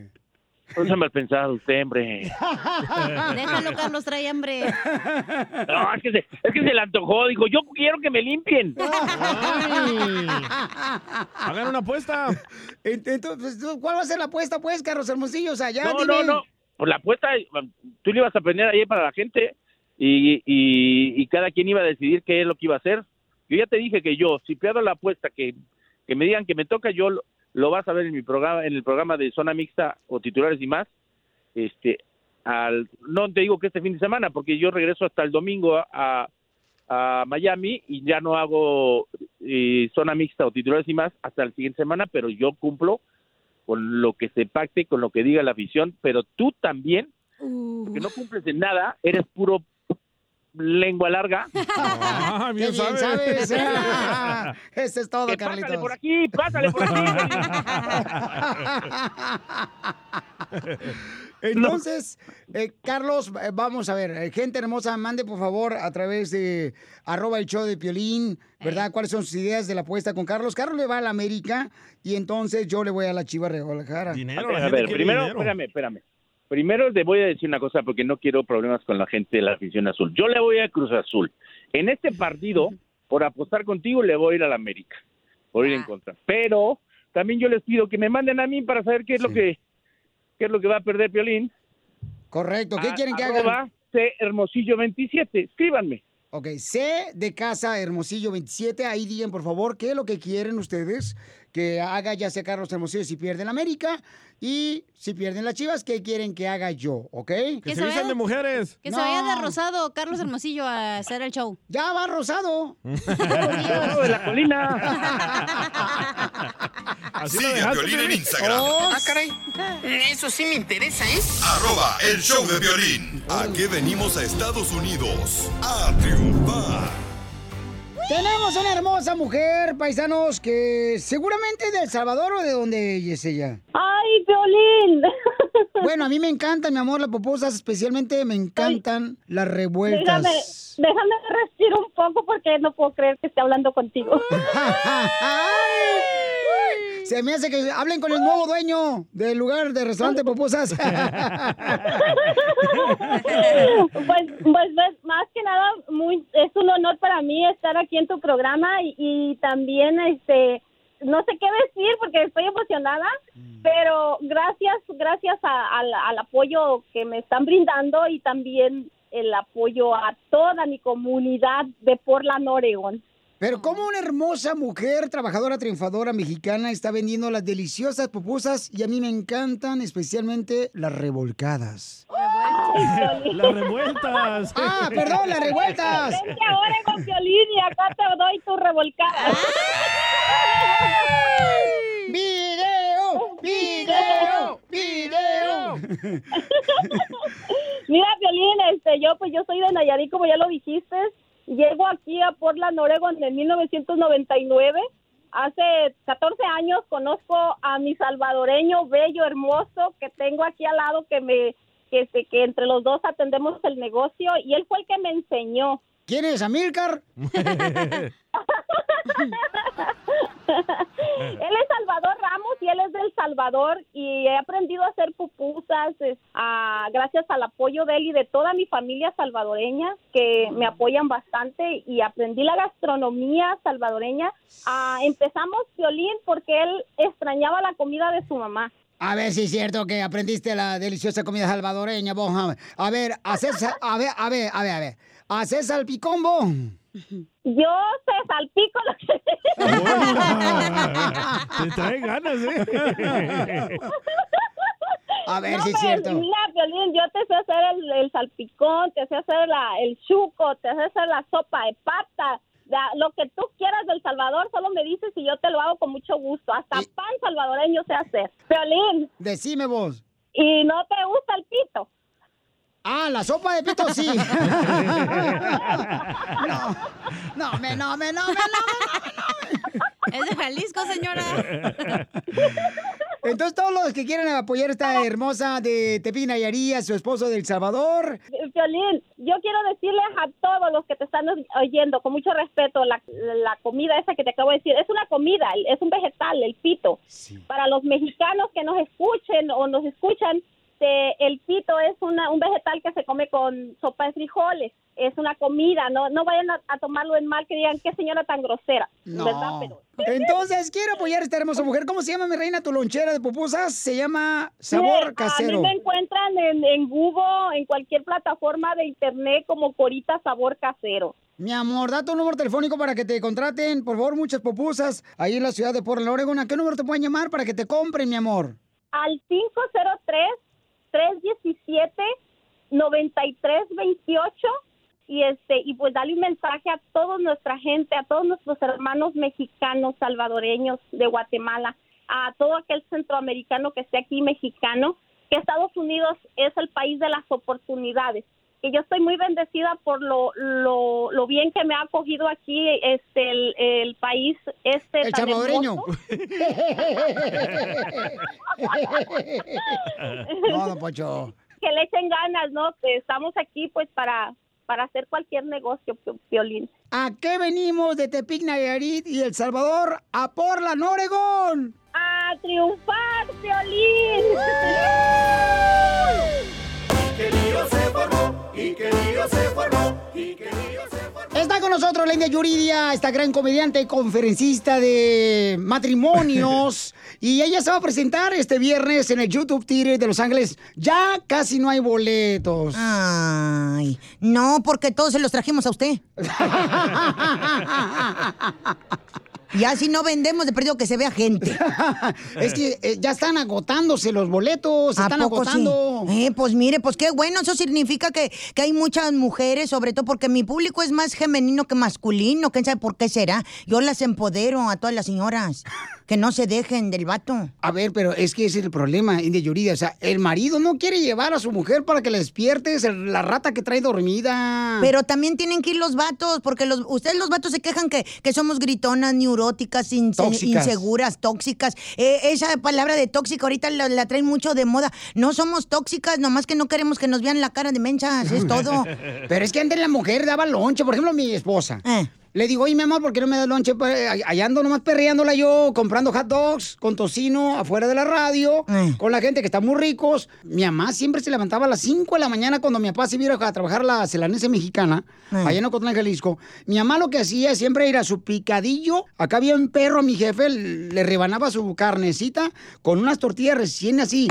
No se mal pensado usted, hombre. Déjalo, Carlos, trae hambre. No, es que, se, es que se le antojó. Dijo, yo quiero que me limpien. Hagan una apuesta. Entonces, ¿cuál va a ser la apuesta, pues, Carlos Hermosillo? O sea, ya no, dime. no, no. Por la apuesta, tú le ibas a aprender ahí para la gente y, y, y cada quien iba a decidir qué es lo que iba a hacer. Yo ya te dije que yo, si pierdo la apuesta, que, que me digan que me toca, yo lo, lo vas a ver en mi programa, en el programa de zona mixta o titulares y más. Este, al, no te digo que este fin de semana, porque yo regreso hasta el domingo a, a Miami y ya no hago eh, zona mixta o titulares y más hasta la siguiente semana, pero yo cumplo con lo que se pacte, con lo que diga la afición, pero tú también, porque no cumples en nada, eres puro lengua larga. Ah, Qué bien sabes. Eso es todo, Que Carlitos. pásale por aquí, pásale por aquí. Entonces, eh, Carlos, eh, vamos a ver, eh, gente hermosa, mande por favor a través de arroba el show de Piolín, ¿verdad? ¿Cuáles son sus ideas de la apuesta con Carlos? Carlos le va a la América y entonces yo le voy a la Chiva Guadalajara. a ver, primero, espérame, espérame. Primero te voy a decir una cosa porque no quiero problemas con la gente de la afición azul. Yo le voy a Cruz Azul. En este partido, por apostar contigo, le voy a ir a la América. Por ir en contra. Pero también yo les pido que me manden a mí para saber qué es lo que qué es lo que va a perder Piolín. Correcto. ¿Qué A- quieren que hagan? C Hermosillo 27. Escríbanme. Ok, C de casa Hermosillo 27, ahí digan por favor qué es lo que quieren ustedes que haga ya sea Carlos Hermosillo si pierden América y si pierden las Chivas, ¿qué quieren que haga yo? ¿Ok? Que se vaya- mujeres. Que se vaya de Rosado, Carlos Hermosillo, a hacer el show. Ya va Rosado. de la colina. Sigue a Piolín en Instagram. Ah, caray. Eso sí me interesa, ¿eh? Arroba el show de violín. Aquí venimos a Estados Unidos a triunfar. Tenemos una hermosa mujer, paisanos, que seguramente de El Salvador o de donde es ella. ¡Ay, Violín! Bueno, a mí me encantan, mi amor, las pupusas, especialmente me encantan las revueltas. Déjame, déjame respirar un poco porque no puedo creer que esté hablando contigo. Se me hace que hablen con el nuevo dueño del lugar de restaurante Pupusas. pues, pues, pues, más que nada, muy, es un honor para mí estar aquí en tu programa y, y también, este, no sé qué decir porque estoy emocionada, pero gracias, gracias a- al, al apoyo que me están brindando y también el apoyo a toda mi comunidad de Portland, Oregon. Pero como una hermosa mujer, trabajadora, triunfadora mexicana, está vendiendo las deliciosas pupusas y a mí me encantan especialmente las revolcadas. Las revueltas. Ah, perdón, las revueltas. Vente a Oregon, Piolín, y acá te doy tu revolcada. ¡Video! ¡Video! ¡Video! Mira, Violín, este, yo pues yo soy de Nayarit, como ya lo dijiste. Llego aquí a Portland, Oregon en 1999. Hace 14 años conozco a mi salvadoreño bello, hermoso, que tengo aquí al lado, que me que, este, que entre los dos atendemos el negocio y él fue el que me enseñó. ¿Quién es, Amilcar? Él es Salvador Ramos y él es del Salvador y he aprendido a hacer pupusas es, ah, gracias al apoyo de él y de toda mi familia salvadoreña que me apoyan bastante y aprendí la gastronomía salvadoreña. Ah, empezamos violín porque él extrañaba la comida de su mamá. A ver si es cierto que aprendiste la deliciosa comida salvadoreña, vos. A ver, hacer, sa- a ver, a ver, a ver, a ver. ¿Hacer salpicombo? Yo te salpico lo que... Te trae ganas, ¿eh? A ver No, si es cierto. Mira, Piolín, yo te sé hacer el, el salpicón, te sé hacer la, el chuco, te sé hacer la sopa de pata. la- lo que tú quieras del Salvador, solo me dices y yo te lo hago con mucho gusto. Hasta pan salvadoreño sé hacer. Piolín. Decime vos. ¿Y no te gusta el pito? Ah, la sopa de pito sí. no, no, me, no, me, no, me, no, Es de Jalisco, señora. Entonces, todos los que quieren apoyar a esta hermosa de Tepic Nayarí, a su esposo del Salvador, Violín, yo quiero decirles a todos los que te están oyendo, con mucho respeto, la, la comida esa que te acabo de decir, es una comida, es un vegetal, el pito. Para los mexicanos que nos escuchen o nos escuchan, te- el pito es una, un vegetal que se come con sopa de frijoles. Es una comida, no no vayan a, a tomarlo en mal que digan qué señora tan grosera, ¿verdad? No. Entonces, quiero apoyar a esta hermosa mujer. ¿Cómo se llama, mi reina, tu lonchera de pupusas? Se llama Sabor Sí, Casero. A mí me encuentran en, en Google, en cualquier plataforma de internet como Corita Sabor Casero. Mi amor, da tu número telefónico para que te contraten, por favor, muchas pupusas ahí en la ciudad de Portland, Oregon. ¿A qué número te pueden llamar para que te compren, mi amor? Al 503-317-9328 y este y pues dale un mensaje a toda nuestra gente, a todos nuestros hermanos mexicanos, salvadoreños de Guatemala a todo aquel centroamericano que esté aquí mexicano que Estados Unidos es el país de las oportunidades que yo estoy muy bendecida por lo, lo, lo bien que me ha acogido aquí este el, el país este El tan salvadoreño. No, Pocho. que le echen ganas, ¿no? Que estamos aquí pues para para hacer cualquier negocio, Piolín. ¿A qué venimos de Tepic, Nayarit y El Salvador? ¡A Portland, Oregón! ¡A triunfar, Piolín! Que Está con nosotros la India Yuridia, esta gran comediante y conferencista de matrimonios. y ella se va a presentar este viernes en el YouTube Theater de Los Ángeles. Ya casi no hay boletos. Ay, no, porque todos se los trajimos a usted. Y así no vendemos, de perdido que se vea gente. es que eh, ya están agotándose los boletos, se ¿A están poco sí? agotando. Eh, pues mire, pues qué bueno, eso significa que, que hay muchas mujeres, sobre todo porque mi público es más femenino que masculino, quién sabe por qué será. Yo las empodero a todas las señoras, que no se dejen del vato. A ver, pero es que ese es el problema, India Yuridia. O sea, el marido no quiere llevar a su mujer para que la despierte, es el- la rata que trae dormida. Pero también tienen que ir los vatos, porque los, ustedes los vatos se quejan que, que somos gritonas, neuróticas, Tóxicas. inseguras, tóxicas. Eh, esa palabra de tóxica ahorita la, la traen mucho de moda. No somos tóxicas, nomás que no queremos que nos vean la cara de menchas, es todo. Pero es que antes la mujer daba lonche, por ejemplo, mi esposa. Eh. Le digo, oye, mi amor, ¿por qué no me das lonche? Pues, Allá ando nomás perreándola yo, comprando hot dogs con tocino afuera de la radio, Eh. con la gente que está muy ricos. Mi mamá siempre se levantaba a las 5 de la mañana cuando mi papá se iba a trabajar a la celanese mexicana, Eh. allá en Ocotlán, Jalisco. Mi mamá lo que hacía siempre era su picadillo. Acá había un perro, mi jefe, le rebanaba su carnecita con unas tortillas recién así,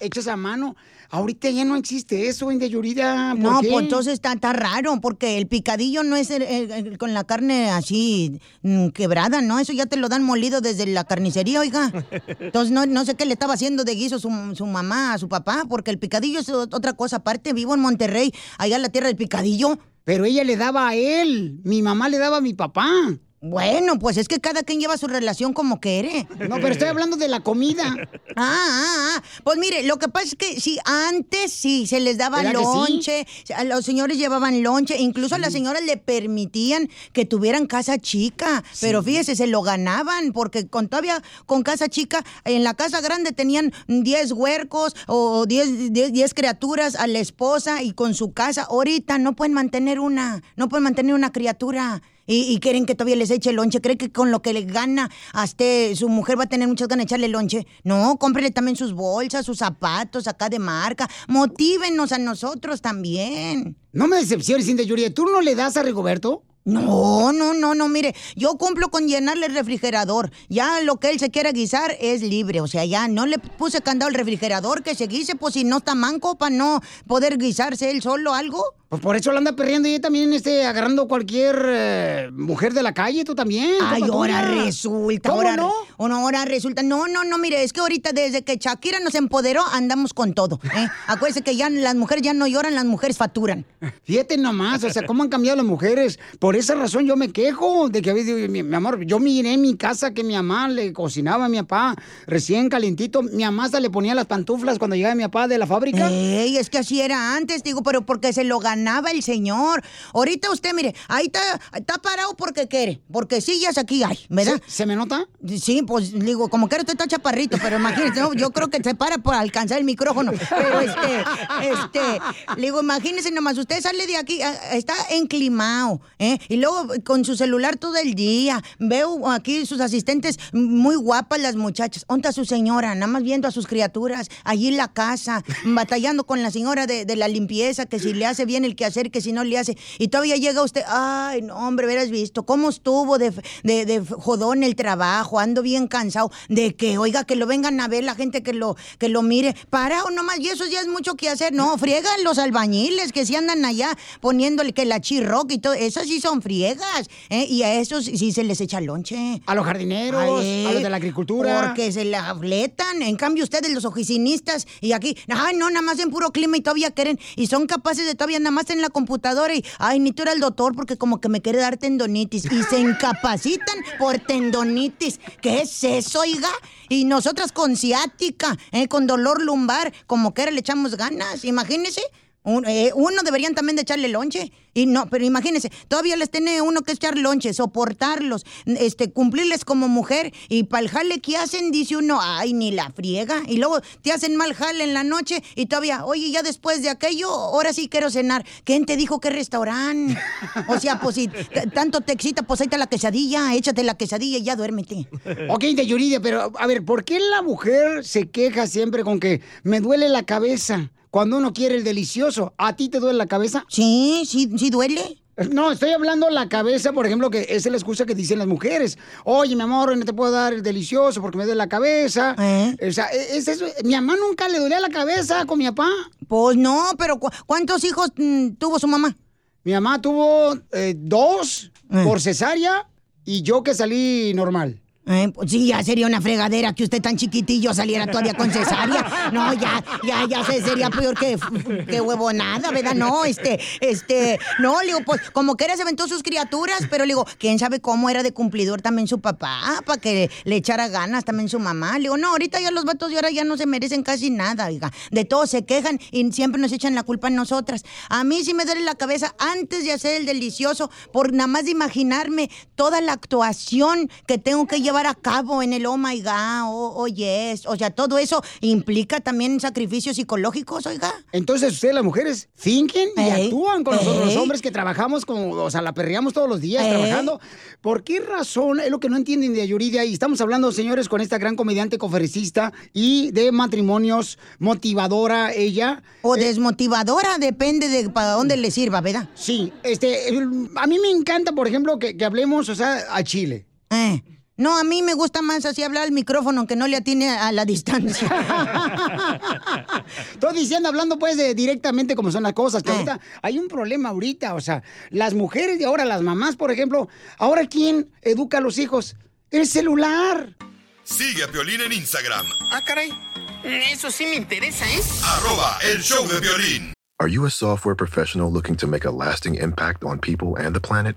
hechas a mano. Ahorita ya no existe eso, India Yurida. ¿por No, qué? pues entonces está, está raro, porque el picadillo no es el- el- el- con la carne así mm, quebrada, ¿no? Eso ya te lo dan molido desde la carnicería, oiga. Entonces no, no sé qué le estaba haciendo de guiso su, su mamá a su papá, porque el picadillo es ot- otra cosa aparte. Vivo en Monterrey, allá en la tierra del picadillo. Pero ella le daba a él, mi mamá le daba a mi papá. Bueno, pues es que cada quien lleva su relación como quiere. No, pero estoy hablando de la comida. Ah, ah, ah. Pues mire, lo que pasa es que sí, antes sí se les daba lonche, a los señores llevaban lonche, incluso a las señoras le permitían que tuvieran casa chica, pero fíjese, se lo ganaban, porque con todavía con casa chica, en la casa grande tenían 10 huercos o 10, 10 10 criaturas a la esposa y con su casa. Ahorita no pueden mantener una, no pueden mantener una criatura. Y, quieren que todavía les eche lonche. ¿Cree que con lo que le gana hasta su mujer va a tener muchas ganas de echarle lonche? No, cómprele también sus bolsas, sus zapatos acá de marca. Motívenos a nosotros también. No me decepciones, India Yuridia. ¿Tú no le das a Rigoberto? No, no, no, no, mire, yo cumplo con llenarle el refrigerador. Ya lo que él se quiera guisar es libre. O sea, ya no le puse candado al refrigerador que se guise, pues si no está manco para no poder guisarse él solo algo. Pues por eso lo anda perreando y también este, agarrando cualquier eh, mujer de la calle, tú también. Ay, ahora resulta, ¿Cómo ahora, no? o no, ahora resulta. No, no, no, mire, es que ahorita desde que Shakira nos empoderó, andamos con todo. ¿eh? Acuérdese que ya las mujeres ya no lloran, las mujeres facturan. Fíjate nomás, o sea, cómo han cambiado las mujeres. Por esa razón yo me quejo de que, mi, mi amor, yo miré en mi casa que mi mamá le cocinaba a mi papá recién calientito. Mi mamá hasta le ponía las pantuflas cuando llegaba mi papá de la fábrica. Ey, es que así era antes, digo, pero porque se lo ganaba el señor. Ahorita usted, mire, ahí está, está parado porque quiere, porque sillas aquí hay, ¿verdad? ¿Se, me nota? Sí, pues digo, como que usted está chaparrito, pero imagínese, ¿no? yo creo que se para por alcanzar el micrófono. Pero este, este, le digo, imagínese nomás, usted sale de aquí, está enclimado, ¿eh? Y luego con su celular todo el día. Veo aquí sus asistentes muy guapas las muchachas. ¿Dónde está su señora? Nada más viendo a sus criaturas allí en la casa, batallando con la señora de, de la limpieza, que si le hace bien el quehacer, que si no le hace. Y todavía llega usted, ay, no, hombre, hubieras visto cómo estuvo de, de, de jodón el trabajo, ando bien cansado. De que, oiga, que lo vengan a ver la gente que lo, que lo mire. Parado nomás, y eso ya es mucho que hacer. No, friegan los albañiles que sí andan allá poniéndole que la chirroca y todo. Esas sí son friegas. ¿eh? Y a esos sí se les echa lonche. A los jardineros, a los de la agricultura. Porque se la fletan. En cambio, ustedes, los oficinistas, y aquí, ay, no, nada más en puro clima y todavía quieren. Y son capaces de todavía nada está en la computadora y, ay, ni tú era el doctor porque como que me quiere dar tendonitis. Y se incapacitan por tendonitis. ¿Qué es eso, oiga? Y nosotras con ciática, eh, con dolor lumbar, como que le echamos ganas, imagínese. Eh, uno deberían también de echarle lonche. Y no, pero imagínense, todavía les tiene uno que echar lonche, soportarlos, este, cumplirles como mujer. Y para el jale que hacen, dice uno, ay, ni la friega. Y luego te hacen mal jale en la noche y todavía, oye, ya después de aquello, ahora sí quiero cenar. ¿Quién te dijo que restaurante? O sea, pues si tanto te excita, pues ahí está la quesadilla, échate la quesadilla y ya duérmete. Ok, de Yuridia, pero a ver, ¿por qué la mujer se queja siempre con que me duele la cabeza cuando uno quiere el delicioso? ¿A ti te duele la cabeza? Sí, sí, sí duele. No, estoy hablando la cabeza, por ejemplo, que esa es la excusa que dicen las mujeres. Oye, mi amor, no te puedo dar el delicioso porque me duele la cabeza. O sea, e- es eso. Mi mamá nunca le dolía la cabeza con mi papá. Pues no, pero ¿cu- ¿cuántos hijos mm, tuvo su mamá? Mi mamá tuvo eh, dos por cesárea y yo que salí normal. Eh, pues sí, ya sería una fregadera que usted tan chiquitillo saliera todavía con cesárea. No, ya, ya, ya se- sería peor que, que huevonada, ¿verdad? No, este, este, no, le digo, pues como que era se aventó sus criaturas, pero le digo, quién sabe cómo era de cumplidor también su papá, para que le echara ganas también su mamá. Le digo, no, ahorita ya los vatos de ahora ya no se merecen casi nada, oiga. De todo se quejan y siempre nos echan la culpa a nosotras. A mí sí me duele la cabeza antes de hacer el delicioso, por nada más de imaginarme toda la actuación que tengo que llevar a cabo en el oh my god, oh, oh yes. O sea, todo eso implica también sacrificios psicológicos, oiga. Entonces ustedes las mujeres fingen y Ey, actúan con nosotros los hombres que trabajamos como, o sea, la perreamos todos los días Ey. trabajando. ¿Por qué razón es lo que no entienden de Yuridia? Y estamos hablando, señores, con esta gran comediante conferencista y de matrimonios, motivadora ella. O desmotivadora, depende de para dónde le sirva, ¿verdad? Sí, este, a mí me encanta, por ejemplo, que, que hablemos, o sea, a Chile. Eh. No, a mí me gusta más así hablar al micrófono que no le atine a la distancia. Estoy diciendo, hablando pues de directamente como son las cosas, Eh. que ahorita hay un problema ahorita, o sea, las mujeres de ahora, las mamás, por ejemplo, ahora ¿quién educa a los hijos? El celular. Sigue a Piolín en Instagram, Ah, caray. Eso sí me interesa, ¿eh? arroba el show de violín. Are you a software professional looking to make a lasting impact on people and the planet?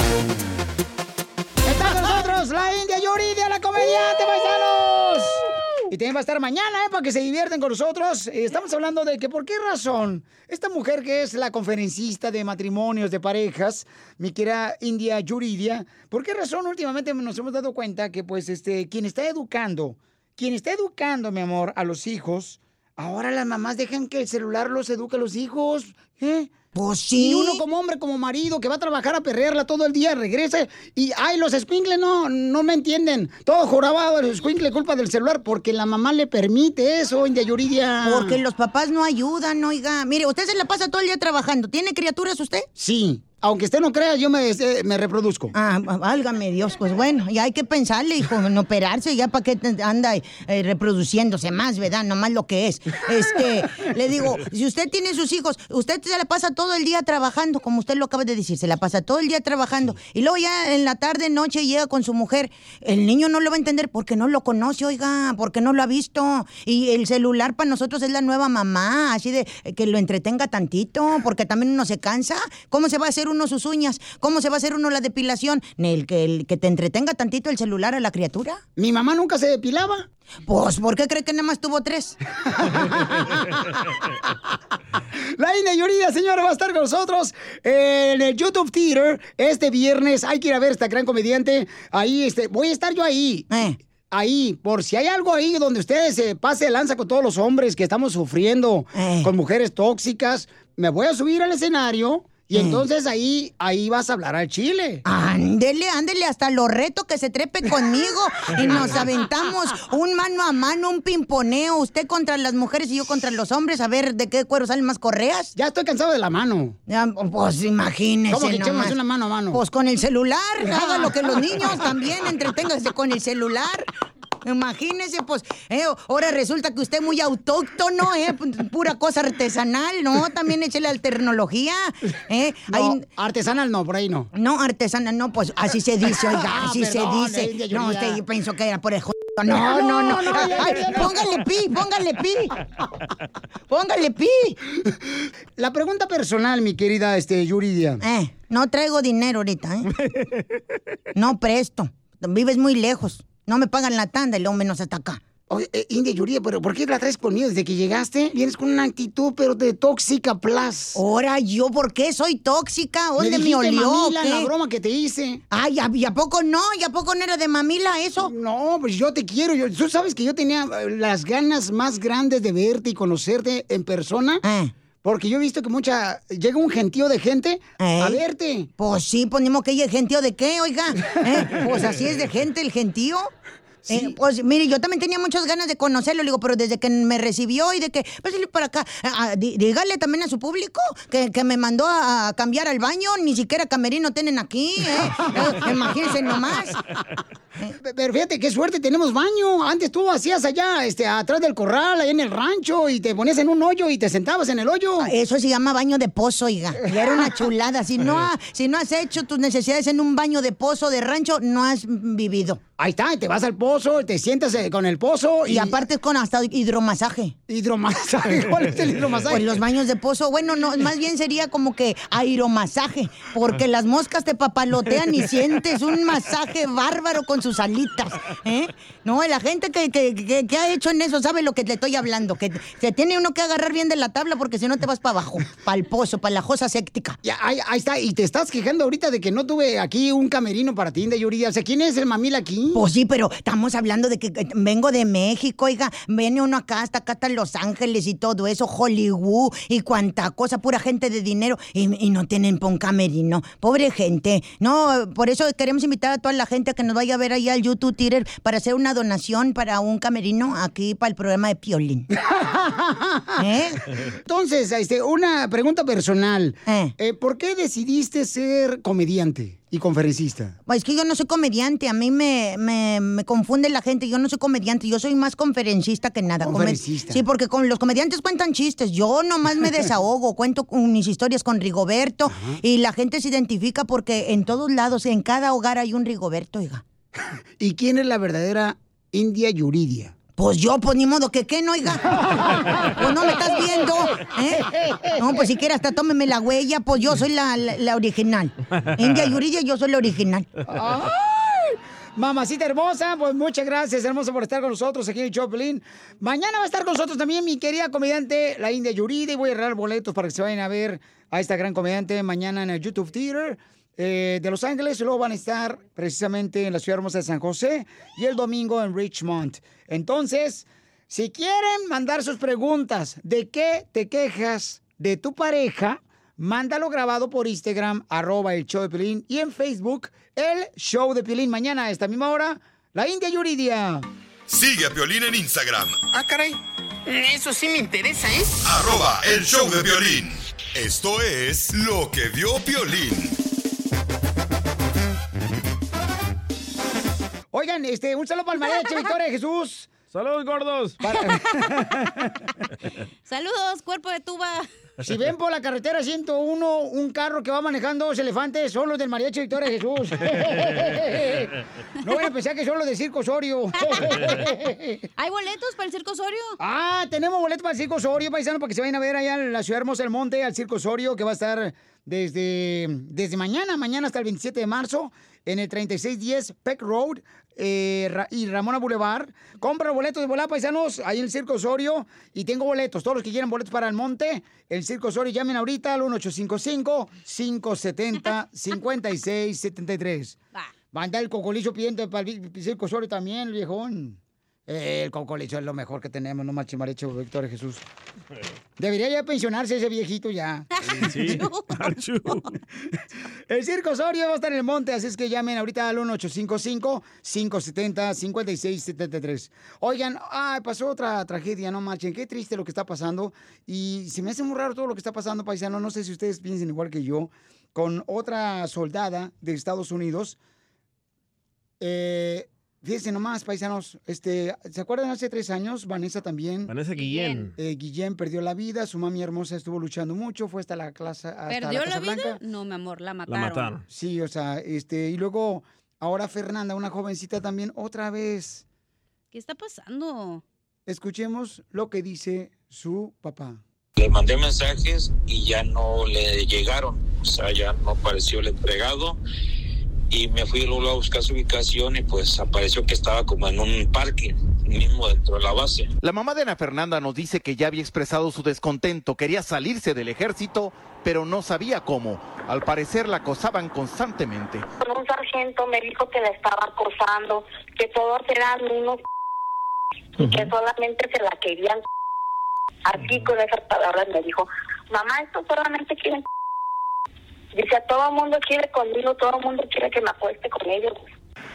La India Yuridia, la comediante, paisanos. Y también va a estar mañana, ¿eh? Para que se divierten con nosotros. Estamos hablando de que por qué razón esta mujer que es la conferencista de matrimonios de parejas, mi querida India Yuridia, ¿por qué razón últimamente nos hemos dado cuenta que pues este, quien está educando, quien está educando, mi amor, a los hijos, ahora las mamás dejan que el celular los eduque a los hijos, ¿eh? Pues sí. Y uno como hombre, como marido, que va a trabajar a perrearla todo el día, regresa y, ay, los squinkles no, no me entienden. Todo jorabado, el squinkle culpa del celular, porque la mamá le permite eso, India Yuridia. Porque los papás no ayudan, oiga. Mire, usted se la pasa todo el día trabajando. ¿Tiene criaturas usted? Sí, aunque usted no crea, yo me, este, reproduzco. Ah, válgame Dios, pues bueno, ya hay que pensarle, hijo, en operarse, ya para que anda eh, reproduciéndose más, ¿verdad? Nomás lo que es. Este, le digo, si usted tiene sus hijos, usted se la pasa todo el día trabajando, como usted lo acaba de decir, se la pasa todo el día trabajando, y luego ya en la tarde, noche llega con su mujer, el niño no lo va a entender porque no lo conoce, oiga, porque no lo ha visto, y el celular para nosotros es la nueva mamá, así de eh, que lo entretenga tantito, porque también uno se cansa. ¿Cómo se va a hacer uno sus uñas? ¿Cómo se va a hacer uno la depilación? ¿El que, el que te entretenga tantito el celular a la criatura? Mi mamá nunca se depilaba. Pues, ¿por qué cree que nada más tuvo tres? La India Yurida, señora, va a estar con nosotros en el YouTube Theater este viernes. Hay que ir a ver esta gran comediante. Ahí, este, voy a estar yo ahí. Eh. Ahí, por si hay algo ahí donde ustedes se pase de lanza con todos los hombres que estamos sufriendo Eh. con mujeres tóxicas, me voy a subir al escenario y Eh. entonces ahí, ahí vas a hablar al chile. Ándele, ándele, hasta lo reto que se trepe conmigo y nos aventamos un mano a mano, un pimponeo, usted contra las mujeres y yo contra los hombres, a ver de qué cuero salen más correas. Ya estoy cansado de la mano. Ya, pues imagínese ¿Cómo que nomás. una mano a mano? Pues con el celular, haga lo que los niños también, entreténgase con el celular. Imagínese, pues, eh, ahora resulta que usted es muy autóctono, ¿eh? Pura cosa artesanal, ¿no? También échele al tecnología, ¿eh? No, artesanal no, por ahí no. No, artesanal no, pues así se dice, oiga, Ah, así perdón, se dice. No, usted pensó que era por el No, no, no. No, Ay, no. póngale pi, póngale pi. Póngale pi. La pregunta personal, mi querida este, Yuridia. Eh, no traigo dinero ahorita, ¿eh? No presto. Vives muy lejos. No me pagan la tanda y luego menos hasta acá. Oye, eh, India Yuridia, pero ¿por qué la traes conmigo? Desde que llegaste, vienes con una actitud, pero de tóxica plus. Ahora, ¿yo por qué soy tóxica? ¿Dónde me, dijiste olió? mamila la broma que te hice. Ay, ¿y a- ¿y a poco no? ¿Y a poco no era de mamila eso? No, pues yo te quiero. Yo, tú sabes que yo tenía eh, las ganas más grandes de verte y conocerte en persona. Eh. Porque yo he visto que mucha. Llega un gentío de gente a verte. Pues sí, ponemos que ella el gentío de qué, oiga. ¿Eh? Pues así es de gente el gentío. Eh, pues mire, yo también tenía muchas ganas de conocerlo, le digo, pero desde que me recibió y de que, pues para acá, ah, di- dígale también a su público que, que me mandó a, a cambiar al baño, ni siquiera camerino tienen aquí, ¿eh? Eh, Imagínense nomás. Pe- Pero fíjate qué suerte, tenemos baño. Antes tú hacías allá, este, atrás del corral, allá en el rancho, y te ponías en un hoyo y te sentabas en el hoyo. Ah, Eso se llama baño de pozo, oiga. Y era una chulada. Si no, ha- si no has hecho tus necesidades en un baño de pozo de rancho, no has vivido. Ahí está, te vas al pozo, te sientas eh, con el pozo y, Y aparte con hasta hidromasaje. hidromasaje. ¿Cuál es el hidromasaje? Pues los baños de pozo, bueno, no, más bien sería como que aeromasaje, porque las moscas te papalotean y sientes un masaje bárbaro con sus alitas, ¿eh? No, la gente que, que, que- que ha hecho en eso sabe lo que te estoy hablando, que se tiene uno que agarrar bien de la tabla porque si no te vas para abajo, para el pozo, para la josa séptica. Ya, ahí, ahí está, y te estás quejando ahorita de que no tuve aquí un camerino para ti, de Yuridia. O sea, ¿quién es el mamil aquí? Pues sí, pero estamos hablando de que que vengo de México, oiga, viene uno acá, hasta acá, hasta Los Ángeles y todo eso, Hollywood y cuanta cosa, pura gente de dinero, y, y no tienen pa' un camerino. Pobre gente. No, por eso queremos invitar a toda la gente a que nos vaya a ver ahí al YouTube Twitter para hacer una donación para un camerino aquí para el programa de Piolín. ¿Eh? Entonces, este, una pregunta personal. Eh, ¿Por qué decidiste ser comediante y conferencista? Es que yo no soy comediante, a mí me, me, me confunde la gente, yo no soy comediante, yo soy más conferencista que nada. Conferencista. Sí, porque con los comediantes cuentan chistes, yo nomás me desahogo, cuento mis historias con Rigoberto y la gente se identifica porque en todos lados, en cada hogar hay un Rigoberto, oiga. ¿Y quién es la verdadera India Yuridia? Pues yo, pues ni modo que qué, no, oiga. Pues no me estás viendo, ¿eh? No, pues siquiera hasta tómeme la huella, pues yo soy la, la- original. India Yuridia, yo soy la original. Mamacita hermosa, pues muchas gracias, hermosa, por estar con nosotros aquí en Choplin. Mañana va a estar con nosotros también mi querida comediante, la India Yurida, y voy a regalar boletos para que se vayan a ver a esta gran comediante mañana en el YouTube Theater eh, de Los Ángeles. Y luego van a estar precisamente en la ciudad hermosa de San José y el domingo en Richmond. Entonces, si quieren mandar sus preguntas de qué te quejas de tu pareja, mándalo grabado por Instagram, arroba el show de Pilín, y en Facebook, el show de Pilín. Mañana a esta misma hora, la India Yuridia. Sigue a Piolín en Instagram, Ah, caray. Eso sí me interesa, ¿eh? arroba el show de violín. Esto es lo que vio Piolín. Oigan, este, un saludo para el mariachi Victoria Jesús. Saludos, gordos. Saludos, cuerpo de tuba. Si ven por la carretera 101 un carro que va manejando dos elefantes, son los del mariachi Victoria Jesús. No voy a pensar que son los de Circo Osorio. ¿Hay boletos para el Circo Osorio? Ah, tenemos boletos para el Circo Osorio, paisano, para que se vayan a ver allá en la ciudad hermosa del monte, al Circo Osorio, que va a estar desde, desde mañana, mañana hasta el 27 de marzo, en el 3610 Peck Road eh, y Ramona Boulevard. Compra boletos de volar, paisanos, ahí en el Circo Osorio. Y tengo boletos, todos los que quieran boletos para el monte, el Circo Osorio, llamen ahorita al 1855-570-5673. Va a andar el cocolizo pidiendo para el Circo Osorio también, el viejón. Eh, el cocolizo es lo mejor que tenemos, no machimarecho, Víctor Jesús. Debería ya pensionarse ese viejito ya. Sí. El Circo Osorio va a estar en el monte, así es que llamen ahorita al 1855-570-5673. Oigan, ay, pasó otra tragedia, no marchen. Qué triste lo que está pasando. Y se me hace muy raro todo lo que está pasando, paisano. No sé si ustedes piensen igual que yo. Con otra soldada de Estados Unidos. Eh, fíjense nomás, paisanos. Este, ¿Se acuerdan hace tres años? Vanessa también. Vanessa Guillén. Eh, Guillén perdió la vida, su mami hermosa estuvo luchando mucho, fue hasta la clase. Hasta ¿Perdió la, la, Casa vida? Blanca. No, mi amor, la mataron. Sí, o sea, este, y luego ahora Fernanda, una jovencita también, otra vez. ¿Qué está pasando? Escuchemos lo que dice su papá. Le mandé mensajes y ya no le llegaron, o sea, ya no apareció el entregado y me fui luego a buscar su ubicación y pues apareció que estaba como en un parking mismo dentro de la base. La mamá de Ana Fernanda nos dice que ya había expresado su descontento, quería salirse del ejército, pero no sabía cómo. Al parecer la acosaban constantemente. Un sargento me dijo que la estaba acosando, que todos eran unos y que solamente se la querían. Así con esas palabras me dijo, mamá, esto solamente quieren. Dice, a todo el mundo quiere conmigo, todo el mundo quiere que me acueste con ellos.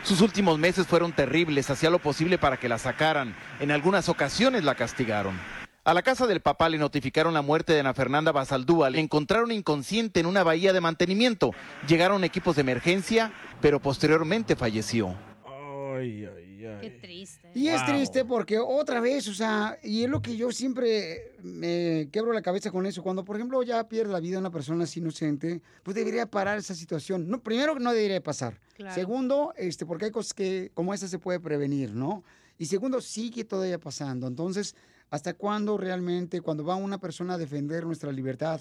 Sus últimos meses fueron terribles, hacía lo posible para que la sacaran. En algunas ocasiones la castigaron. A la casa del papá le notificaron la muerte de Ana Fernanda Basaldúa. Le encontraron inconsciente en una bahía de mantenimiento. Llegaron equipos de emergencia, pero posteriormente falleció. Ay, ay. Qué triste. Y es triste porque otra vez, o sea, y es lo que yo siempre me quebro la cabeza con eso. Cuando, por ejemplo, ya pierde la vida una persona así inocente, pues debería parar esa situación. No, primero, no debería pasar. Claro. Segundo, este, porque hay cosas que como esa se puede prevenir, ¿no? Y segundo, sigue todavía pasando. Entonces, ¿hasta cuándo realmente, cuando va una persona a defender nuestra libertad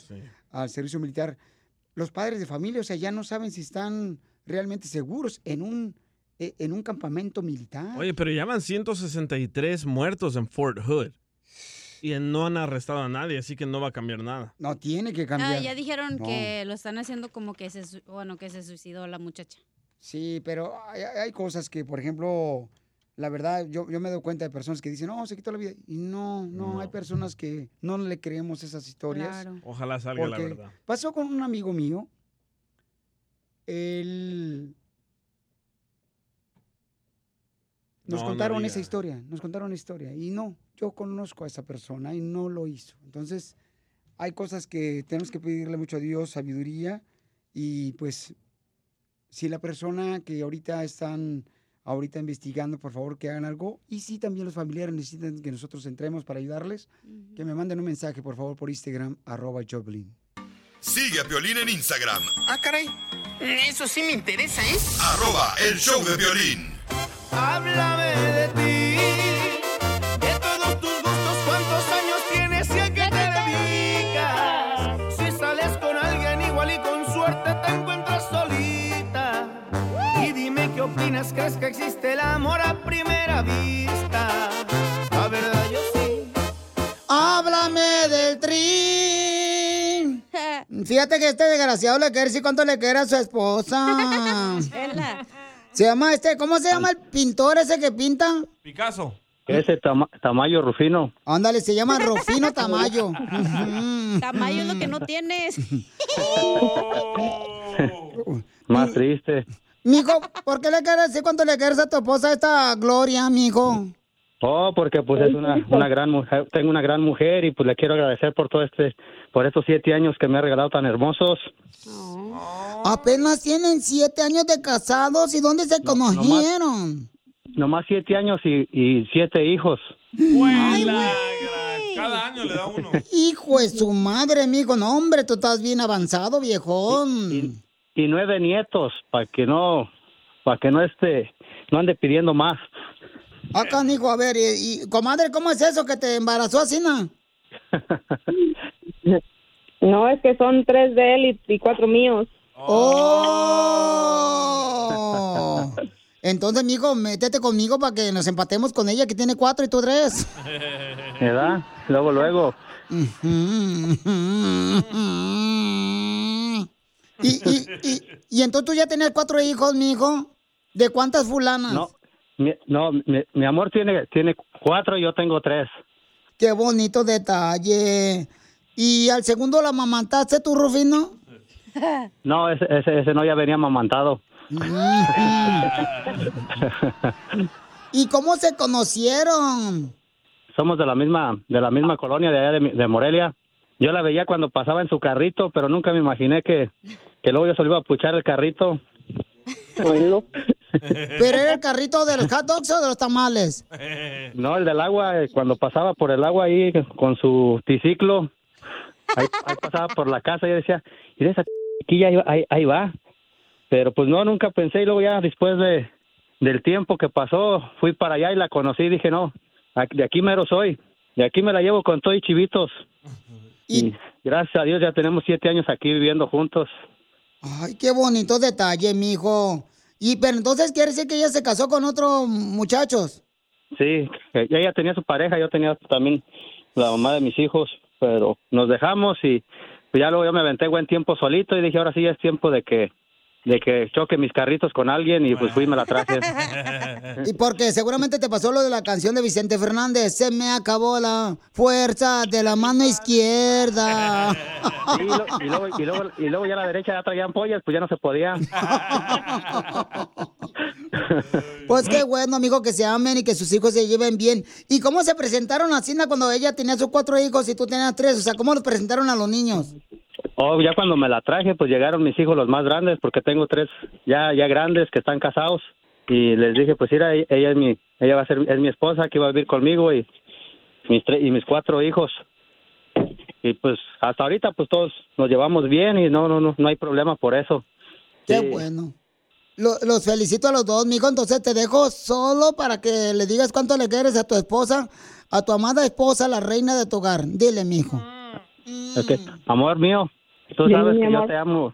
al servicio militar, los padres de familia, o sea, ya no saben si están realmente seguros en un, eh, en un campamento militar? Oye, pero llaman 163 muertos en Fort Hood. Y no han arrestado a nadie, así que no va a cambiar nada. No tiene que Ah, ya dijeron No. que lo están haciendo como que se, bueno, que se suicidó la muchacha. Sí, pero hay, hay cosas que, por ejemplo, la verdad, yo, yo me doy cuenta de personas que dicen, no, se quitó la vida. Y no, no, hay personas que no le creemos esas historias. Claro. Ojalá salga la verdad. Pasó con un amigo mío. Él... Nos No, no contaron esa historia, nos contaron una historia. Y no, yo conozco a esa persona y no lo hizo. Entonces, hay cosas que tenemos que pedirle mucho a Dios, sabiduría. Y pues, si la persona que ahorita están ahorita investigando, por favor, que hagan algo. Y si también los familiares necesitan que nosotros entremos para ayudarles, que me manden un mensaje, por favor, por Instagram, arroba Joblin. Sigue a Violín en Instagram, Ah, caray. Eso sí me interesa, ¿eh? arroba el show de violín. ¿Crees que existe el amor a primera vista? La verdad yo sí. ¡Háblame del trin! Fíjate que este desgraciado le quiere decir cuánto le quiere a su esposa. Se llama este, ¿cómo se llama el pintor ese que pinta? Picasso. Ese tama- Tamayo Rufino. Ándale, se llama Rufino Tamayo. Tamayo es lo que no tienes. Más triste. Mijo, ¿por qué le quieres decir cuánto le quieres a tu esposa esta Gloria, mijo? Oh, porque pues es una, una gran mujer, tengo una gran mujer y pues le quiero agradecer por todo este, por estos siete años que me ha regalado tan hermosos. Apenas tienen siete años de casados y dónde se conocieron. Nomás siete años y, y siete hijos. Cada año le da uno. Hijo de su madre, mijo. No, hombre, tú estás bien avanzado, viejón. Y nueve nietos, para que no, para que no esté, no ande pidiendo más. Acá, hijo, a ver, y, y, comadre, ¿cómo es eso que te embarazó así, no? No, es que son tres de él y, y cuatro míos. ¡Oh! Entonces, mijo, métete conmigo para que nos empatemos con ella, que tiene cuatro y tú tres. ¿Verdad? Luego, luego. y, y, y, y entonces tú ya tenías cuatro hijos, mijo. ¿De cuántas fulanas? No, mi, no, mi, mi amor tiene, tiene cuatro y yo tengo tres. Qué bonito detalle. ¿Y al segundo la mamantaste tú, Rufino? No, ese, ese, ese no ya venía mamantado. ¿Y cómo se conocieron? Somos de la misma, de la misma colonia de allá de, mi- de Morelia. Yo la veía cuando pasaba en su carrito, pero nunca me imaginé que, que luego yo se lo iba a puchar el carrito. ¿Pero era el carrito de los hot dogs o de los tamales? No, el del agua, eh, cuando pasaba por el agua ahí con su triciclo, ahí, ahí pasaba por la casa y yo decía, y esa chiquilla ahí, ahí, va. Pero pues no, nunca pensé y luego ya después de, del tiempo que pasó, fui para allá y la conocí y dije, no, de aquí mero soy, de aquí me la llevo con todo y chivitos. Y gracias a Dios ya tenemos siete años aquí viviendo juntos. Ay, qué bonito detalle, mijo. Y pero entonces quiere decir que ella se casó con otros muchachos. Sí, eh, ella tenía su pareja, yo tenía también la mamá de mis hijos, pero nos dejamos y ya luego yo me aventé buen tiempo solito y dije, ahora sí ya es tiempo de que de que choque mis carritos con alguien y pues fui y me la traje. Y porque seguramente te pasó lo de la canción de Vicente Fernández. Se me acabó la fuerza de la mano izquierda. Y, lo- y luego, y, luego, y luego ya a la derecha ya traían pollas, pues ya no se podía. Pues qué bueno, amigo, que se amen y que sus hijos se lleven bien. ¿Y cómo se presentaron a Cina cuando ella tenía sus cuatro hijos y tú tenías tres? O sea, ¿cómo los presentaron a los niños? Oh, ya cuando me la traje, pues llegaron mis hijos los más grandes, porque tengo tres ya ya grandes que están casados y les dije, pues mira, ella es mi ella va a ser es mi esposa que va a vivir conmigo y mis tres y mis cuatro hijos. Y pues hasta ahorita pues todos nos llevamos bien y no no no no hay problema por eso. Qué Sí. bueno. Lo- los felicito a los dos, mijo. Entonces te dejo solo para que le digas cuánto le quieres a tu esposa, a tu amada esposa, la reina de tu hogar. Dile, mijo. Ok, Amor mío, tú Sí, sabes que yo te amo.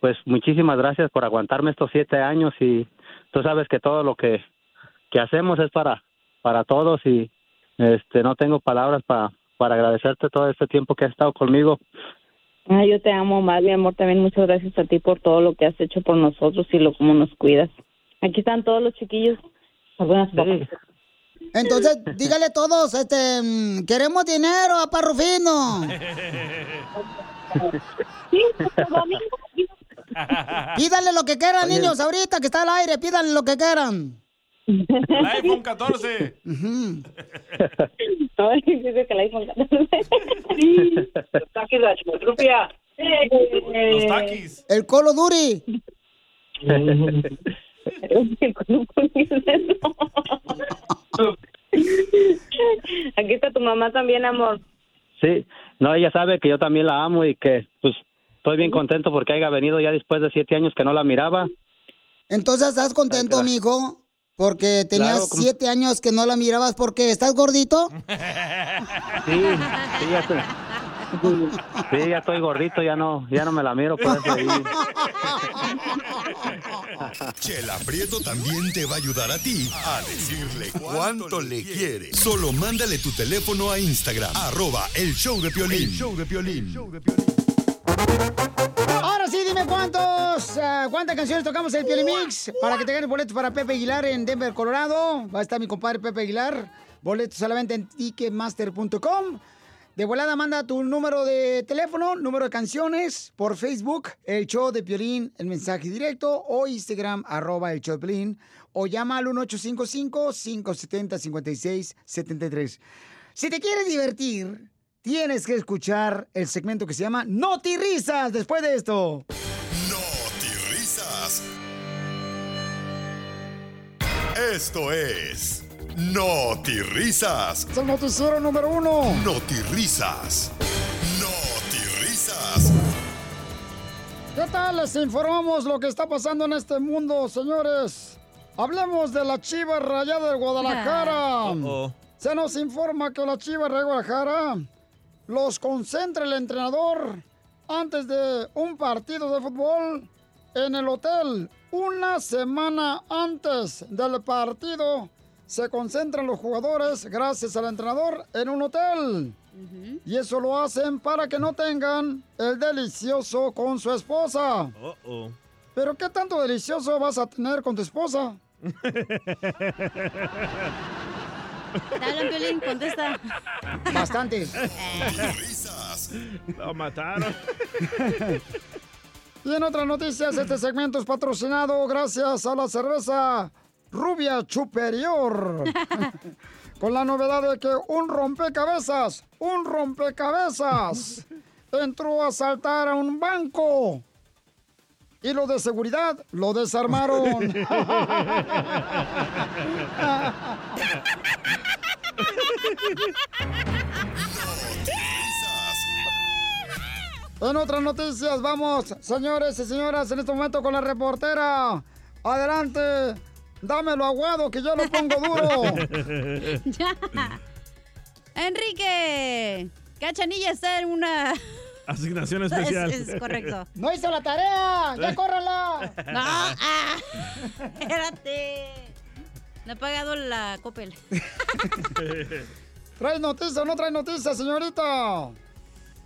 Pues muchísimas gracias por aguantarme estos siete años y tú sabes que todo lo que, que hacemos es para, para todos y este no tengo palabras para, para agradecerte todo este tiempo que has estado conmigo. Ah, yo te amo más, mi amor. También muchas gracias a ti por todo lo que has hecho por nosotros y lo como nos cuidas. Aquí están todos los chiquillos. Algunas pocas. Entonces, dígale a todos, este, mm, queremos dinero, a Rufino. Pídanle lo que quieran, Oye. niños, ahorita que está al aire, pídanle lo que quieran. El iPhone 14. Ay, dice que el iPhone 14. Los taquis de la chimotrufia. Los taquis. El Colo Duri. Aquí está tu mamá también, amor. Sí, no, ella sabe que yo también la amo y que pues estoy bien contento porque haya venido ya después de siete años que no la miraba. Entonces, ¿estás contento, mijo? Porque tenías Claro, como- siete años que no la mirabas porque estás gordito. Sí, sí, ya estoy, sí, ya estoy gordito, ya no, ya no me la miro por eso. Chela Prieto también te va a ayudar a ti a decirle cuánto le quiere. Solo mándale tu teléfono a Instagram, arroba el show de Piolín. El show de Piolín. Ahora sí, dime cuántos, ah, cuántas canciones tocamos en el Mix para que te ganes boletos para Pepe Aguilar en Denver, Colorado. Va a estar mi compadre Pepe Aguilar. Boletos solamente en ticketmaster.com. De volada manda tu número de teléfono, número de canciones por Facebook, el show de Piolín, el mensaje directo o Instagram, arroba el show de Piolín o llama al 1855-570-5673. Si te quieres divertir, tienes que escuchar el segmento que se llama Noti Risas después de esto. Risas. Esto es Risas. Es el noticiero número uno. Risas. Risas. ¿Qué tal? Les informamos lo que está pasando en este mundo, señores. Hablemos de la Chiva Rayada de Guadalajara. Uh-oh. Se nos informa que la Chiva de Guadalajara los concentra el entrenador antes de un partido de fútbol en el hotel. Una semana antes del partido se concentran los jugadores, gracias al entrenador, en un hotel. Y eso lo hacen para que no tengan el delicioso con su esposa. Uh-oh. ¿Pero qué tanto delicioso vas a tener con tu esposa? Dale, Piolín, contesta. Bastante. Lo mataron. Y en otras noticias, este segmento es patrocinado gracias a la cerveza Rubia Superior. Con la novedad de que un rompecabezas, un rompecabezas, entró a asaltar a un banco. Y los de seguridad lo desarmaron. En otras noticias, vamos, señores y señoras, en este momento con la reportera. Adelante, dámelo aguado que yo lo pongo duro. ya. Enrique, Cachanilla está en una... Asignación especial. Es, es correcto. No hizo la tarea, ya córrala. No, ah, espérate. No he pagado la Coppel. ¿Traes noticias o no traes noticias, señorita?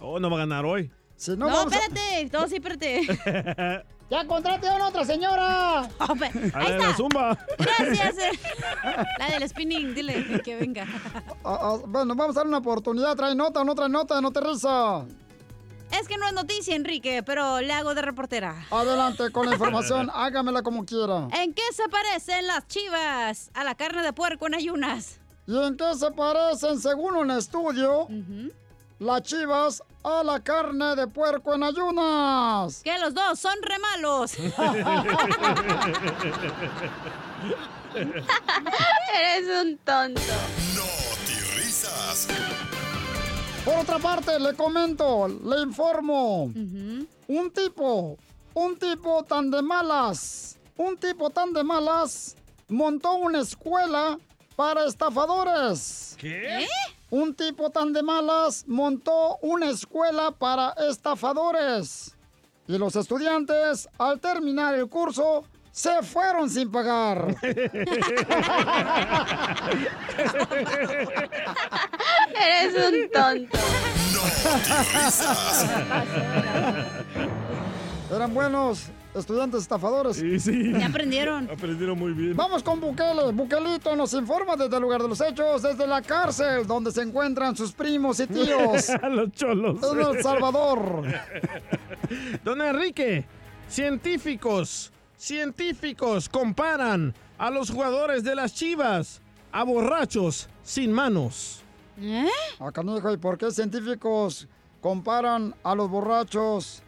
Oh, no va a ganar hoy. Si No, a- espérate. Todo sí, espérate. ¡Ya contrate a una otra señora! A la de la zumba. Gracias. eh. La del spinning, dile que venga. Ah, ah, bueno, vamos a dar una oportunidad. ¿Trae nota o no trae nota? No te risa. Es que no es noticia, Enrique, pero le hago de reportera. Adelante con la información. Hágamela como quiera. ¿En qué se parecen las chivas a la carne de puerco en ayunas? ¿Y en qué se parecen, según un estudio, las chivas a la carne de puerco en ayunas? Que los dos son re malos. Eres un tonto. risas. Por otra parte, le comento, le informo. Un tipo, un tipo tan de malas, un tipo tan de malas, montó una escuela para estafadores. ¿Qué? Un tipo tan de malas montó una escuela para estafadores. Y los estudiantes, al terminar el curso, se fueron sin pagar. Eres un tonto. Eran buenos estudiantes estafadores. Sí, sí. Ya aprendieron. Aprendieron muy bien. Vamos con Bukele. Bukelito nos informa desde el lugar de los hechos, desde la cárcel, donde se encuentran sus primos y tíos. Los cholos. En El Salvador. Don Enrique, científicos, científicos comparan a los jugadores de las Chivas a borrachos sin manos. ¿Eh? Ah, canijo, ¿y por qué científicos comparan a los borrachos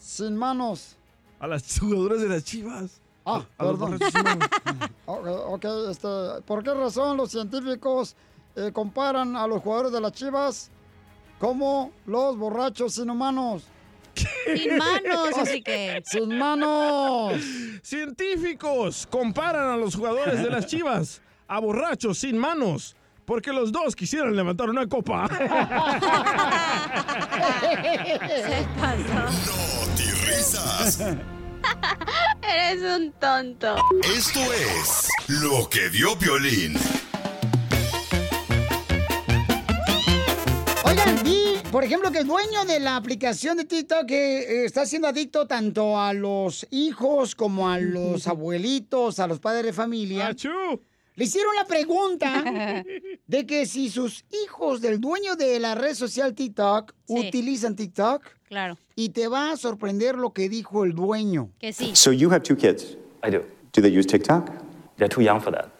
sin manos? A las jugadoras de las Chivas. Ah, a los perdón. borrachos sin manos. Ok, ok, este, ¿por qué razón los científicos eh, comparan a los jugadores de las Chivas como los borrachos inhumanos? Sin manos, Enrique. ¡Sin manos! Científicos comparan a los jugadores de las Chivas a borrachos sin manos. Porque los dos quisieran levantar una copa. Se pasó. risas. Eres un tonto. Esto es lo que vio Piolín. Oigan, vi, por ejemplo, que el dueño de la aplicación de TikTok que eh, está siendo adicto tanto a los hijos como a los abuelitos, a los padres de familia. Le hicieron la pregunta de que si sus hijos del dueño de la red social TikTok Sí. utilizan TikTok. Claro. Y te va a sorprender lo que dijo el dueño. Que sí. So you have two kids. I do. Do they use TikTok? They're too young for that.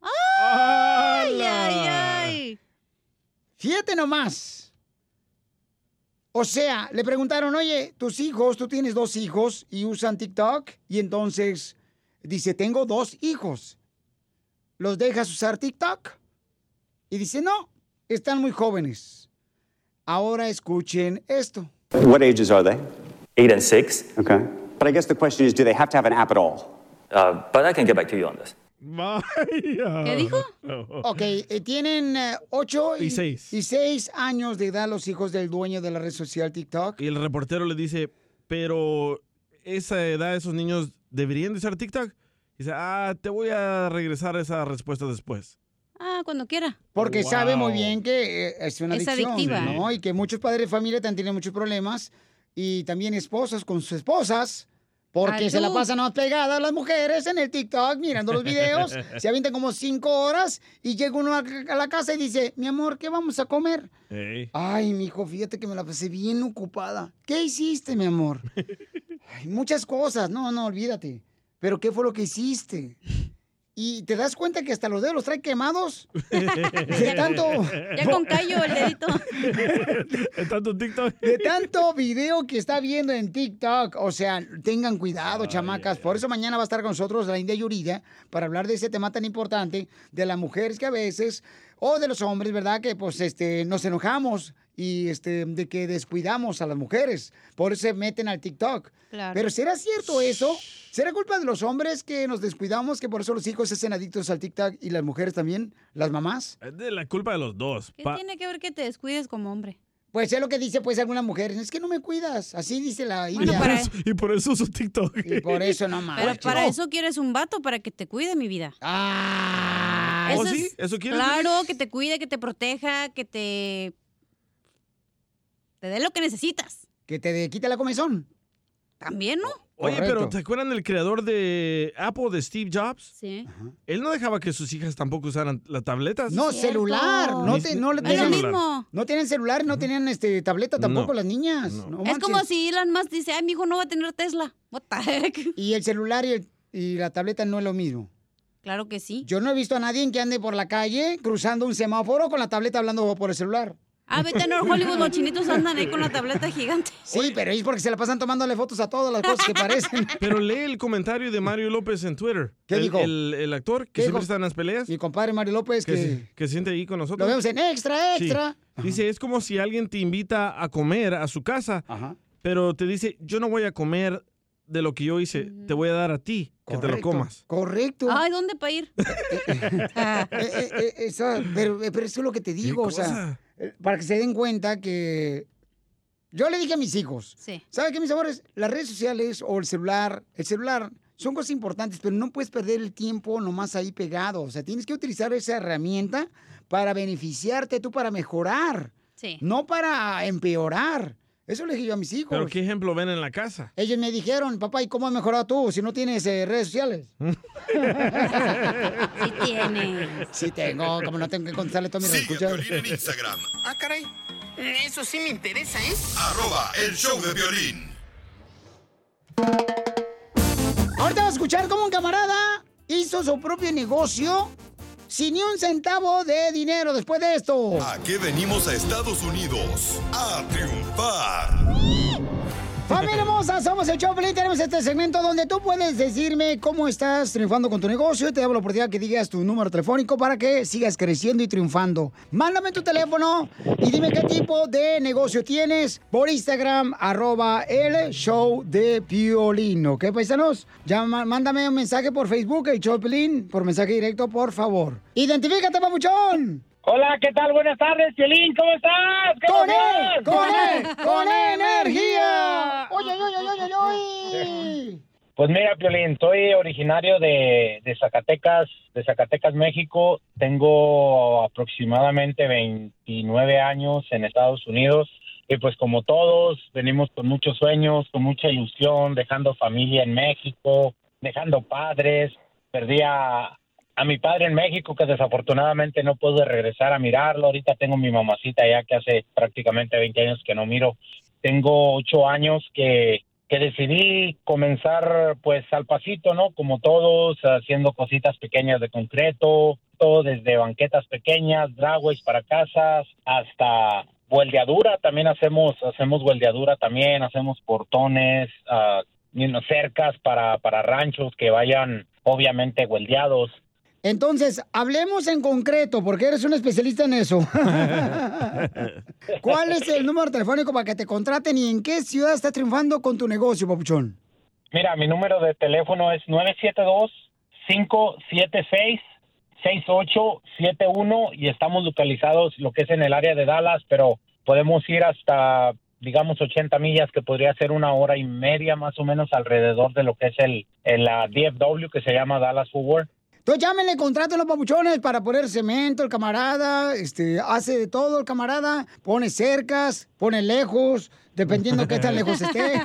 Ay, ay, ay. Fíjate nomás. O sea, le preguntaron, oye, tus hijos, tú tienes dos hijos y usan TikTok. Y entonces dice, tengo dos hijos. ¿Los dejas usar TikTok? Y dice, no, están muy jóvenes. Ahora escuchen esto. What ages are they? eight and six. Okay. But I guess the question is, do they have to have an app at all? Uh, but I can get back to you on this. Vaya. ¿Qué dijo? Ok, eh, tienen 8 Y seis. y seis años de edad los hijos del dueño de la red social TikTok. Y el reportero le dice, pero esa edad, esos niños deberían de usar TikTok. Dice, ah, te voy a regresar esa respuesta después. Ah, cuando quiera. Porque Wow. sabe muy bien que eh, es una Es adicción, adictiva. ¿no? Y que muchos padres de familia también tienen muchos problemas. Y también esposos con sus esposas. Porque Ay, se la pasan más pegadas las mujeres en el TikTok mirando los videos. se avientan como cinco horas y llega uno a a la casa y dice, mi amor, ¿qué vamos a comer? Ay, mi hijo, fíjate que me la pasé bien ocupada. ¿Qué hiciste, mi amor? Ay, muchas cosas. No, no, olvídate. Pero ¿qué fue lo que hiciste? Y te das cuenta que hasta los dedos los trae quemados. De tanto. Ya con callo el dedito. De tanto TikTok. De tanto video que está viendo en TikTok. O sea, tengan cuidado, chamacas. Por eso mañana va a estar con nosotros la India Yurida para hablar de ese tema tan importante de las mujeres que a veces, o de los hombres, ¿verdad? Que pues este, nos enojamos y este, de que descuidamos a las mujeres. Por eso se meten al TikTok. Claro. Pero ¿será cierto eso? ¿Será culpa de los hombres que nos descuidamos, que por eso los hijos se hacen adictos al TikTok y las mujeres también, las mamás? Es de la culpa de los dos. ¿Qué Pa- tiene que ver que te descuides como hombre? Pues es lo que dice pues algunas mujeres, es que no me cuidas, así dice la Bueno, India. para- y por eso uso TikTok. Y por eso no Pero más. para eso quieres un vato, para que te cuide mi vida. Ah, ¿Oh, Eso sí? es- ¿Eso quieres? Claro, que te cuide, que te proteja, que te... Te dé lo que necesitas. Que te quite la comezón. También, ¿no? Oye, Correcto. pero ¿te acuerdan del creador de Apple, de Steve Jobs? Sí. Él no dejaba que sus hijas tampoco usaran las tabletas. No, celular. No, te, no, Ni tenían, celular. no tienen celular, no tenían este tableta tampoco No. las niñas. No es como si Elon Musk dice, ay, mi hijo no va a tener Tesla. What the heck? Y el celular y, el- y la tableta no es lo mismo. Claro que sí. Yo no he visto a nadie que ande por la calle cruzando un semáforo con la tableta hablando por el celular. Ah, vete a North Hollywood, los chinitos andan ahí con la tableta gigante. Sí, pero es porque se la pasan tomándole fotos a todas las cosas que parecen. Pero lee el comentario de Mario López en Twitter. ¿Qué el, dijo? El, el actor que ¿Qué siempre dijo? está en las peleas. Mi compadre Mario López, que, que se, que se siente ahí con nosotros. lo vemos en extra, Sí. extra. Dice, es como si alguien te invita a comer a su casa, pero te dice, yo no voy a comer de lo que yo hice, te voy a dar a ti que te lo comas. Correcto. Ay, ¿dónde para ir? Eh, eh, eh, eso- pero, pero eso es lo que te digo, o sea, para que se den cuenta que yo le dije a mis hijos, Sí. ¿sabe qué, mis amores? Las redes sociales o el celular, el celular son cosas importantes, pero no puedes perder el tiempo nomás ahí pegado, o sea, tienes que utilizar esa herramienta para beneficiarte tú, para mejorar, Sí. no para empeorar. Eso le dije yo a mis hijos. Pero ¿qué ejemplo ven en la casa? Ellos me dijeron, papá, ¿y cómo has mejorado tú si no tienes eh, redes sociales? Sí tienes. Sí tengo, como no tengo que contestarle todo mi Sigue en Instagram, Ah, caray. Eso sí me interesa, ¿eh? arroba el show de violín. Ahorita vamos a escuchar cómo un camarada hizo su propio negocio sin ni un centavo de dinero después de esto. ¿A qué venimos a Estados Unidos? A triunfar. Familia hermosa, somos el Choplin. Tenemos este segmento donde tú puedes decirme cómo estás triunfando con tu negocio. Y te damos la oportunidad que digas tu número telefónico para que sigas creciendo y triunfando. Mándame tu teléfono y dime qué tipo de negocio tienes por Instagram, arroba el show de Piolín. ¿Ok, paisanos? Ya mándame un mensaje por Facebook, el Choplin, por mensaje directo, por favor. ¡Identifícate, papuchón! Hola, ¿qué tal? Buenas tardes, Piolín, ¿cómo estás? ¿Qué ¡Con él! ¡Con él! ¡Con energía! ¡Oye, oye, oye, oye, oye! Pues mira, Piolín, soy originario de, de Zacatecas, de Zacatecas, México. Tengo aproximadamente 29 años en Estados Unidos. Y pues como todos, venimos con muchos sueños, con mucha ilusión, dejando familia en México, dejando padres. Perdí a, a mi padre en México, que desafortunadamente no pude regresar a mirarlo. Ahorita tengo mi mamacita ya que hace prácticamente 20 años que no miro. Tengo ocho años que, que decidí comenzar pues al pasito, ¿no? Como todos, haciendo cositas pequeñas de concreto, todo desde banquetas pequeñas, dragways para casas, hasta hueldeadura, también hacemos, hacemos también, hacemos portones, know, cercas para, para ranchos que vayan obviamente hueldeados. Entonces, hablemos en concreto, porque eres un especialista en eso. ¿Cuál es el número telefónico para que te contraten y en qué ciudad estás triunfando con tu negocio, papuchón? Mira, mi número de teléfono es 576-6871 y estamos localizados lo que es en el área de Dallas, pero podemos ir hasta, digamos, 80 millas, que podría ser una hora y media más o menos alrededor de lo que es el, el la DFW, que se llama Dallas Fort Worth. Entonces llámenle, contraten los papuchones para poner cemento, el camarada, este, hace de todo el camarada, pone cercas, pone lejos, dependiendo qué tan lejos esté.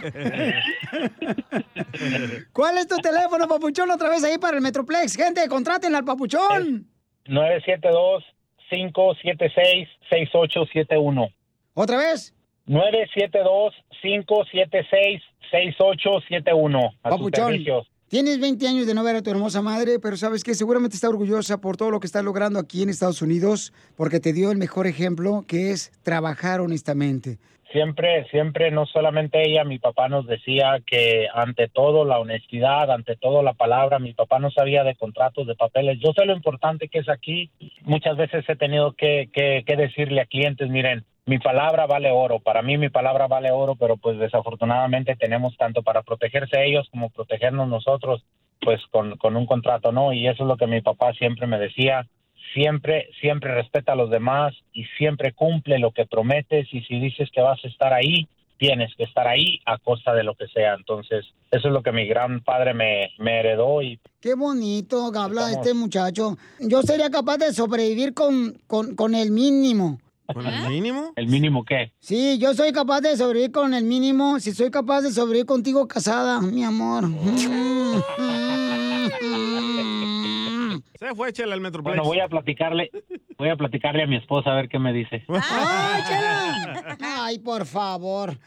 ¿Cuál es tu teléfono, papuchón, otra vez ahí para el Metroplex? Gente, contraten al papuchón. 972-576-6871. ¿Otra vez? 972-576-6871. A sus Papuchón, servicios. Tienes 20 años de no ver a tu hermosa madre, pero sabes que seguramente está orgullosa por todo lo que está logrando aquí en Estados Unidos, porque te dio el mejor ejemplo, que es trabajar honestamente. Siempre, siempre, no solamente ella, mi papá nos decía que ante todo la honestidad, ante todo la palabra, mi papá no sabía de contratos, de papeles. Yo sé lo importante que es aquí. Muchas veces he tenido que, decirle a clientes, miren, mi palabra vale oro. Para mí mi palabra vale oro, pero pues desafortunadamente tenemos tanto para protegerse ellos como protegernos nosotros, pues con un contrato, ¿no? Y eso es lo que mi papá siempre me decía siempre, siempre respeta a los demás y siempre cumple lo que prometes y si dices que vas a estar ahí, tienes que estar ahí a costa de lo que sea. Entonces, eso es lo que mi gran padre me, me heredó y Qué bonito que habla este muchacho. Yo sería capaz de sobrevivir con, con, con el mínimo. ¿Con el mínimo? ¿El mínimo qué? Sí, yo soy capaz de sobrevivir con el mínimo. Si soy capaz de sobrevivir contigo casada, mi amor. Se fue, Chela, al Metroplex. Bueno, voy a platicarle, voy a platicarle a mi esposa a ver qué me dice. ¡Ay, Chela! Ay, por favor.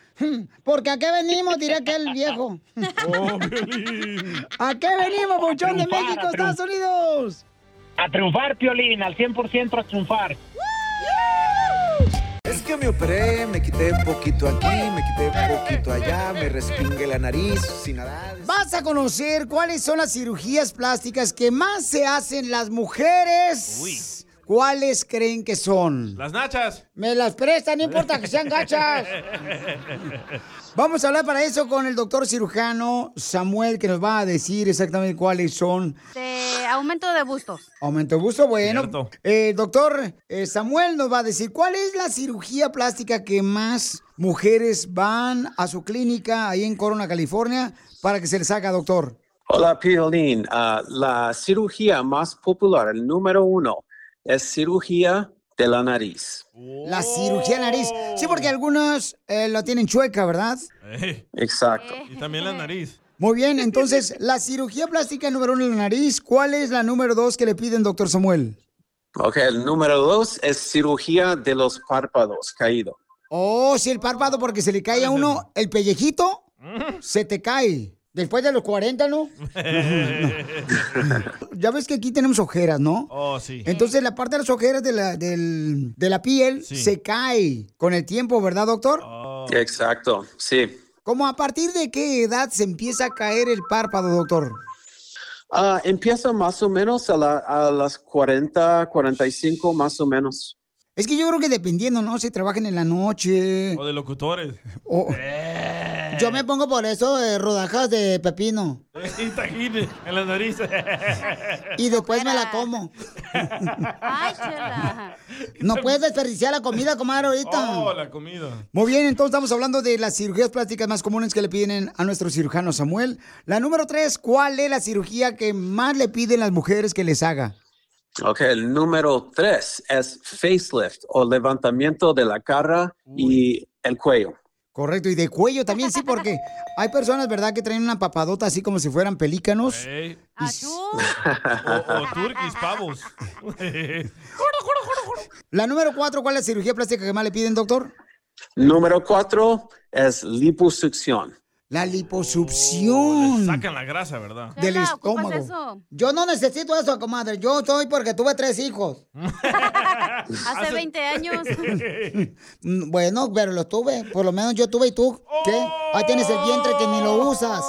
Porque a qué venimos, dirá aquel viejo. ¿A qué venimos, buchón de México. Estados Unidos? A triunfar, Piolín, al 100% a triunfar. Es que me operé, me quité un poquito aquí, me quité un poquito allá, me respingué la nariz, sin nada. Vas a conocer cuáles son las cirugías plásticas que más se hacen las mujeres. ¿Cuáles creen que son? Las nachas. Me las prestan, no importa que sean gachas. Vamos a hablar para eso con el doctor cirujano Samuel, que nos va a decir exactamente cuáles son. De aumento de bustos. Aumento de busto, bueno. Eh, doctor eh, Samuel nos va a decir cuál es la cirugía plástica que más mujeres van a su clínica ahí en Corona, California, para que se les haga, doctor. Hola, Piolín. Ah, la cirugía más popular, el número uno, es cirugía de la nariz. La cirugía de nariz. Sí, porque algunos eh, lo tienen chueca, ¿verdad? Eh, Exacto. Y también la nariz. Muy bien, entonces, la cirugía plástica número uno en la nariz, ¿cuál es la número dos que le piden, doctor Samuel? Ok, el número dos es cirugía de los párpados caído. Oh, si el párpado, porque se le cae a uno el pellejito, se te cae. Después de los 40, ¿no? Ya ves que aquí tenemos ojeras, ¿no? Oh, sí. Entonces la parte de las ojeras de la, del- de la piel Sí. se cae con el tiempo, ¿verdad, doctor? Exacto, sí. ¿Cómo a partir de qué edad se empieza a caer el párpado, doctor? Ah, empieza más o menos a, la- a las 40, 45 más o menos. Es que yo creo que dependiendo, ¿no? Si trabajan en la noche. O de locutores. o- Yo me pongo por eso eh, rodajas de pepino. Y tajín en la nariz. Y después me la como. Ay, chela. No puedes desperdiciar la comida, comadre, ahorita. Oh, la comida. Muy bien, entonces estamos hablando de las cirugías plásticas más comunes que le piden a nuestro cirujano Samuel. La número tres, ¿cuál es la cirugía que más le piden las mujeres que les haga? Ok, el número tres es facelift o levantamiento de la cara y el cuello. Correcto, y de cuello también, sí, porque hay personas, ¿verdad?, que traen una papadota así como si fueran pelícanos. Ey. Y- O, o turquis, pavos. La número cuatro, ¿cuál es la cirugía plástica que más le piden, doctor? Número cuatro es liposucción. La liposucción. Sacan la grasa, ¿verdad? del Chela, ¿ocupas estómago. eso? Yo no necesito eso, comadre. Yo soy porque tuve tres hijos. Hace 20 años. Mm, Bueno, pero los tuve. Por lo menos yo tuve y tú. ¿Qué? Ahí tienes el vientre que ni lo usas.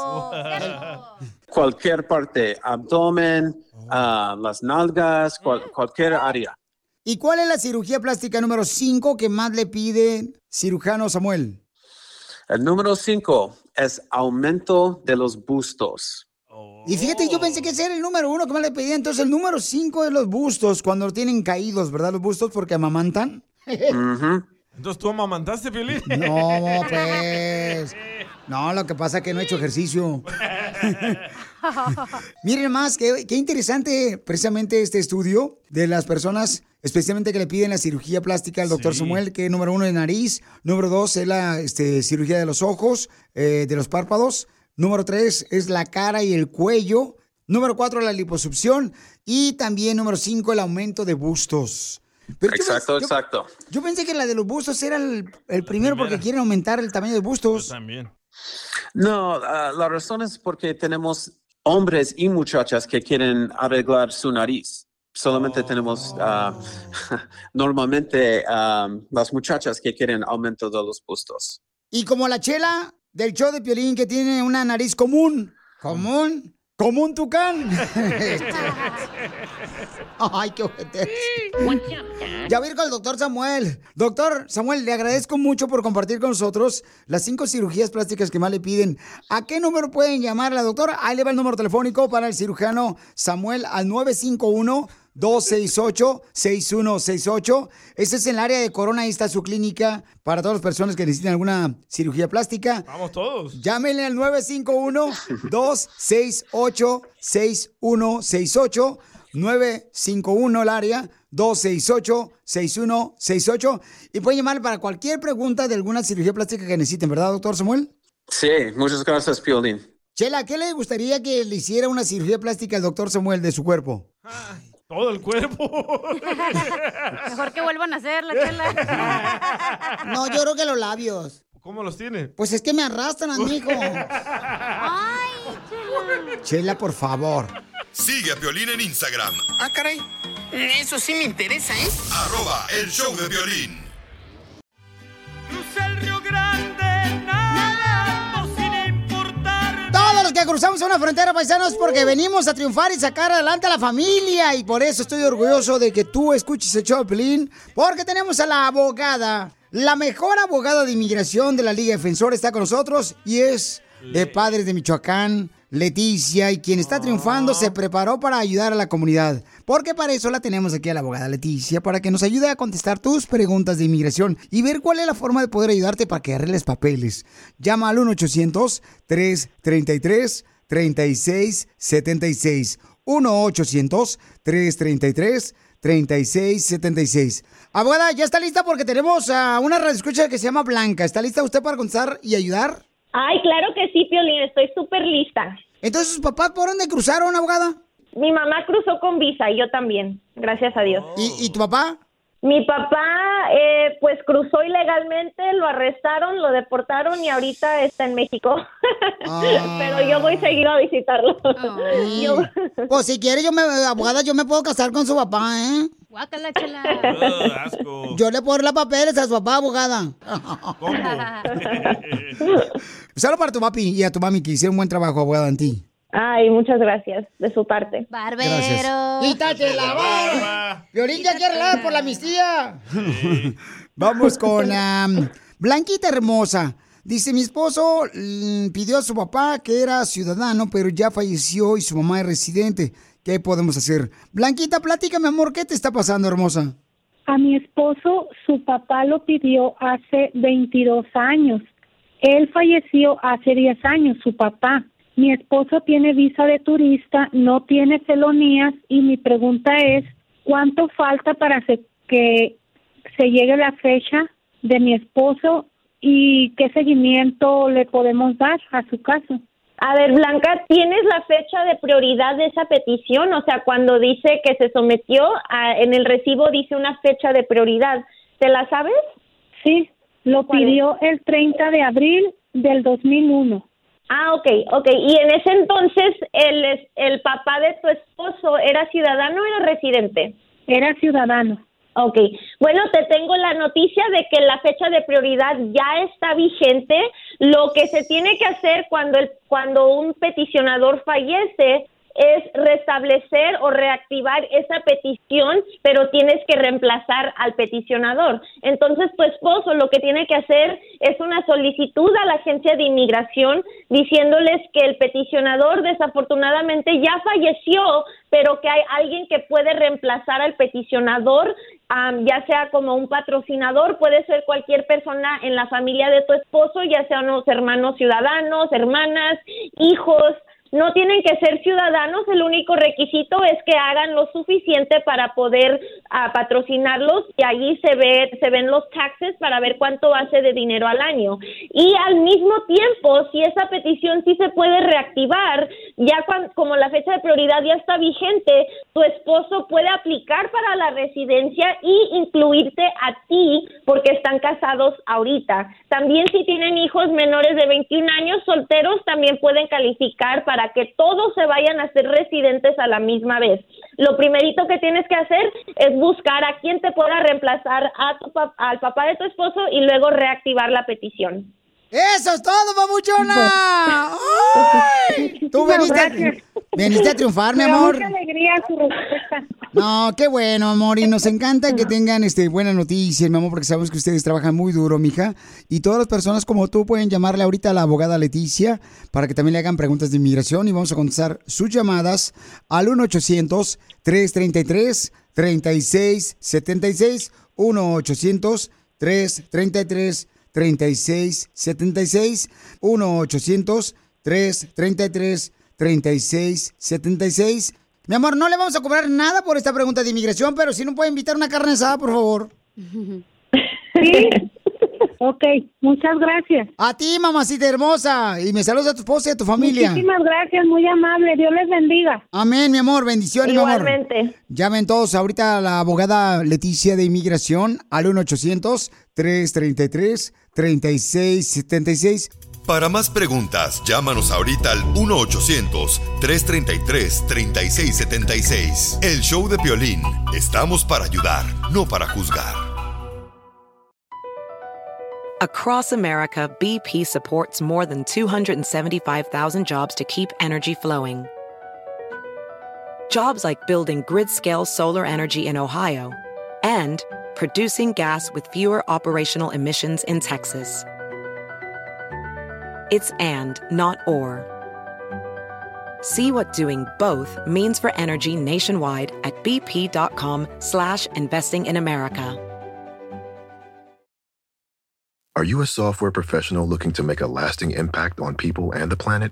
Cualquier parte, abdomen, ah, las nalgas, cual- cualquier área. ¿Y cuál es la cirugía plástica número 5 que más le pide cirujano Samuel? El número cinco es aumento de los bustos. Y fíjate, yo pensé que ese era el número uno que me le pedía. Entonces, el número cinco es los bustos, cuando tienen caídos, ¿verdad? Los bustos porque amamantan. Entonces tú amamantaste, Piolín. No, pues. No, lo que pasa es que no he hecho ejercicio. Miren más, qué, qué interesante precisamente este estudio de las personas, especialmente que le piden la cirugía plástica al doctor Sí. Samuel, que número uno es nariz, número dos es la este, cirugía de los ojos, eh, de los párpados, número tres es la cara y el cuello, número cuatro la liposucción y también número cinco el aumento de bustos. Pero Exacto, yo- exacto. Yo pensé que la de los bustos era el, el primero porque quieren aumentar el tamaño de bustos. También. No, ah, la razón es porque tenemos hombres y muchachas que quieren arreglar su nariz. Solamente tenemos ah, normalmente ah, las muchachas que quieren aumento de los bustos. Y como la chela del show de Piolín que tiene una nariz común. Común. Como un tucán. Ay, qué ojete. Ya voy con el doctor Samuel. Doctor Samuel, le agradezco mucho por compartir con nosotros las cinco cirugías plásticas que más le piden. ¿A qué número pueden llamar la doctora? Ahí le va el número telefónico para el cirujano Samuel al 951 268-6168. Ese es en el área de Corona, ahí está su clínica para todas las personas que necesitan alguna cirugía plástica. Vamos todos. Llámenle al 951-268-6168. 951 el área, 268-6168. Y pueden llamar para cualquier pregunta de alguna cirugía plástica que necesiten, ¿verdad, doctor Samuel? Sí, muchas gracias, Piolín. Chela, ¿qué le gustaría que le hiciera una cirugía plástica al doctor Samuel de su cuerpo? Todo el cuerpo. Mejor que vuelvan a hacer la chela. No, yo creo que los labios. ¿Cómo los tiene? Pues es que me arrastran, amigo. Ay, chela. Chela, por favor. Sigue a Piolín en Instagram, Ah, caray. Eso sí me interesa, ¿eh? arroba el show de violín. Que cruzamos una frontera, paisanos, porque venimos a triunfar y sacar adelante a la familia. Y por eso estoy orgulloso de que tú escuches el Pelín, porque tenemos a la abogada, la mejor abogada de inmigración de la Liga Defensor está con nosotros y es de Padres de Michoacán, Leticia, y quien está triunfando se preparó para ayudar a la comunidad. Porque para eso la tenemos aquí a la abogada Leticia, para que nos ayude a contestar tus preguntas de inmigración y ver cuál es la forma de poder ayudarte para que arregles papeles. Llama al 1-800-333-3676. 1-800-333-3676. Abogada, ¿ya está lista? Porque tenemos a una radioescucha que se llama Blanca. ¿Está lista usted para contestar y ayudar? Ay, claro que sí, Piolín, estoy súper lista. Entonces, ¿sus papás por dónde cruzaron, abogada? Mi mamá cruzó con visa y yo también, gracias a Dios. ¿Y, y tu papá? Mi papá, eh, pues cruzó ilegalmente, lo arrestaron, lo deportaron y ahorita está en México. Pero yo voy seguido a visitarlo. Yo- Pues si quiere, yo me, abogada, yo me puedo casar con su papá, ¿eh? Guácala, chela. Yo le puedo dar los papeles a su papá, abogada. Solo para tu papi y a tu mami que hicieron un buen trabajo, abogada, en ti. Ay, muchas gracias de su parte. Gracias. ¡Quítate la barba! Violín ya quiere hablar por la amnistía. Vamos con am, Blanquita Hermosa. Dice, mi esposo mm, pidió a su papá que era ciudadano, pero ya falleció y su mamá es residente. ¿Qué podemos hacer? Blanquita, platícame, amor, ¿qué te está pasando, hermosa? A mi esposo, su papá lo pidió hace 22 años. Él falleció hace 10 años, su papá. Mi esposo tiene visa de turista, no tiene felonías y mi pregunta es, ¿cuánto falta para que se llegue la fecha de mi esposo y qué seguimiento le podemos dar a su caso? A ver, Blanca, ¿tienes la fecha de prioridad de esa petición? O sea, cuando dice que se sometió, a- en el recibo dice una fecha de prioridad. ¿Te la sabes? Sí, lo pidió el 30 de abril del 2001. Ah, ok, ok. Y en ese entonces, el, el papá de tu esposo era ciudadano o era residente? Era ciudadano. Ok. Bueno, te tengo la noticia de que la fecha de prioridad ya está vigente. Lo que se tiene que hacer cuando, el, cuando un peticionador fallece es restablecer o reactivar esa petición, pero tienes que reemplazar al peticionador. Entonces, tu esposo lo que tiene que hacer es una solicitud a la agencia de inmigración diciéndoles que el peticionador desafortunadamente ya falleció, pero que hay alguien que puede reemplazar al peticionador, am, ya sea como un patrocinador, puede ser cualquier persona en la familia de tu esposo, ya sea unos hermanos ciudadanos, hermanas, hijos, no tienen que ser ciudadanos, el único requisito es que hagan lo suficiente para poder ah, patrocinarlos y allí se ve se ven los taxes para ver cuánto hace de dinero al año. Y al mismo tiempo, si esa petición sí se puede reactivar, ya como la fecha de prioridad ya está vigente, tu esposo puede aplicar para la residencia y incluirte a ti porque están casados ahorita. También si tienen hijos menores de 21 años solteros también pueden calificar para que todos se vayan a ser residentes a la misma vez. Lo primerito que tienes que hacer es buscar a quien te pueda reemplazar a tu al papá de tu esposo y luego reactivar la petición. ¡Eso es todo, papuchona! ¡Ay! Tú veniste, gracias. veniste a triunfar, mi amor. mucha alegría su respuesta. No, qué bueno, amor. Y nos encanta que tengan este, buenas noticias, mi amor, porque sabemos que ustedes trabajan muy duro, mija. Y todas las personas como tú pueden llamarle ahorita a la abogada Leticia para que también le hagan preguntas de inmigración y vamos a contestar sus llamadas al 1-800-333-3676. 1-800-333-3676. 1-800-333-3676. Mi amor, no le vamos a cobrar nada por esta pregunta de inmigración, pero si no puede invitar una carne asada, por favor. Sí. Ok, muchas gracias. A ti, mamacita hermosa. Y me saludas a tu esposa y a tu familia. Muchísimas gracias, muy amable. Dios les bendiga. Amén, mi amor. Bendiciones, mi amor. Igualmente. Llamen todos ahorita a la abogada Leticia de Inmigración al 1-800-333-3676. Para más preguntas, llámanos ahorita al 1-800-333-3676. El show de Piolín. Estamos para ayudar, no para juzgar. Across America, BP supports more than 275,000 jobs to keep energy flowing. Jobs like building grid scale solar energy in Ohio and producing gas with fewer operational emissions in Texas. It's and, not or. See what doing both means for energy nationwide at bp.com slash investing in America. Are you a software professional looking to make a lasting impact on people and the planet?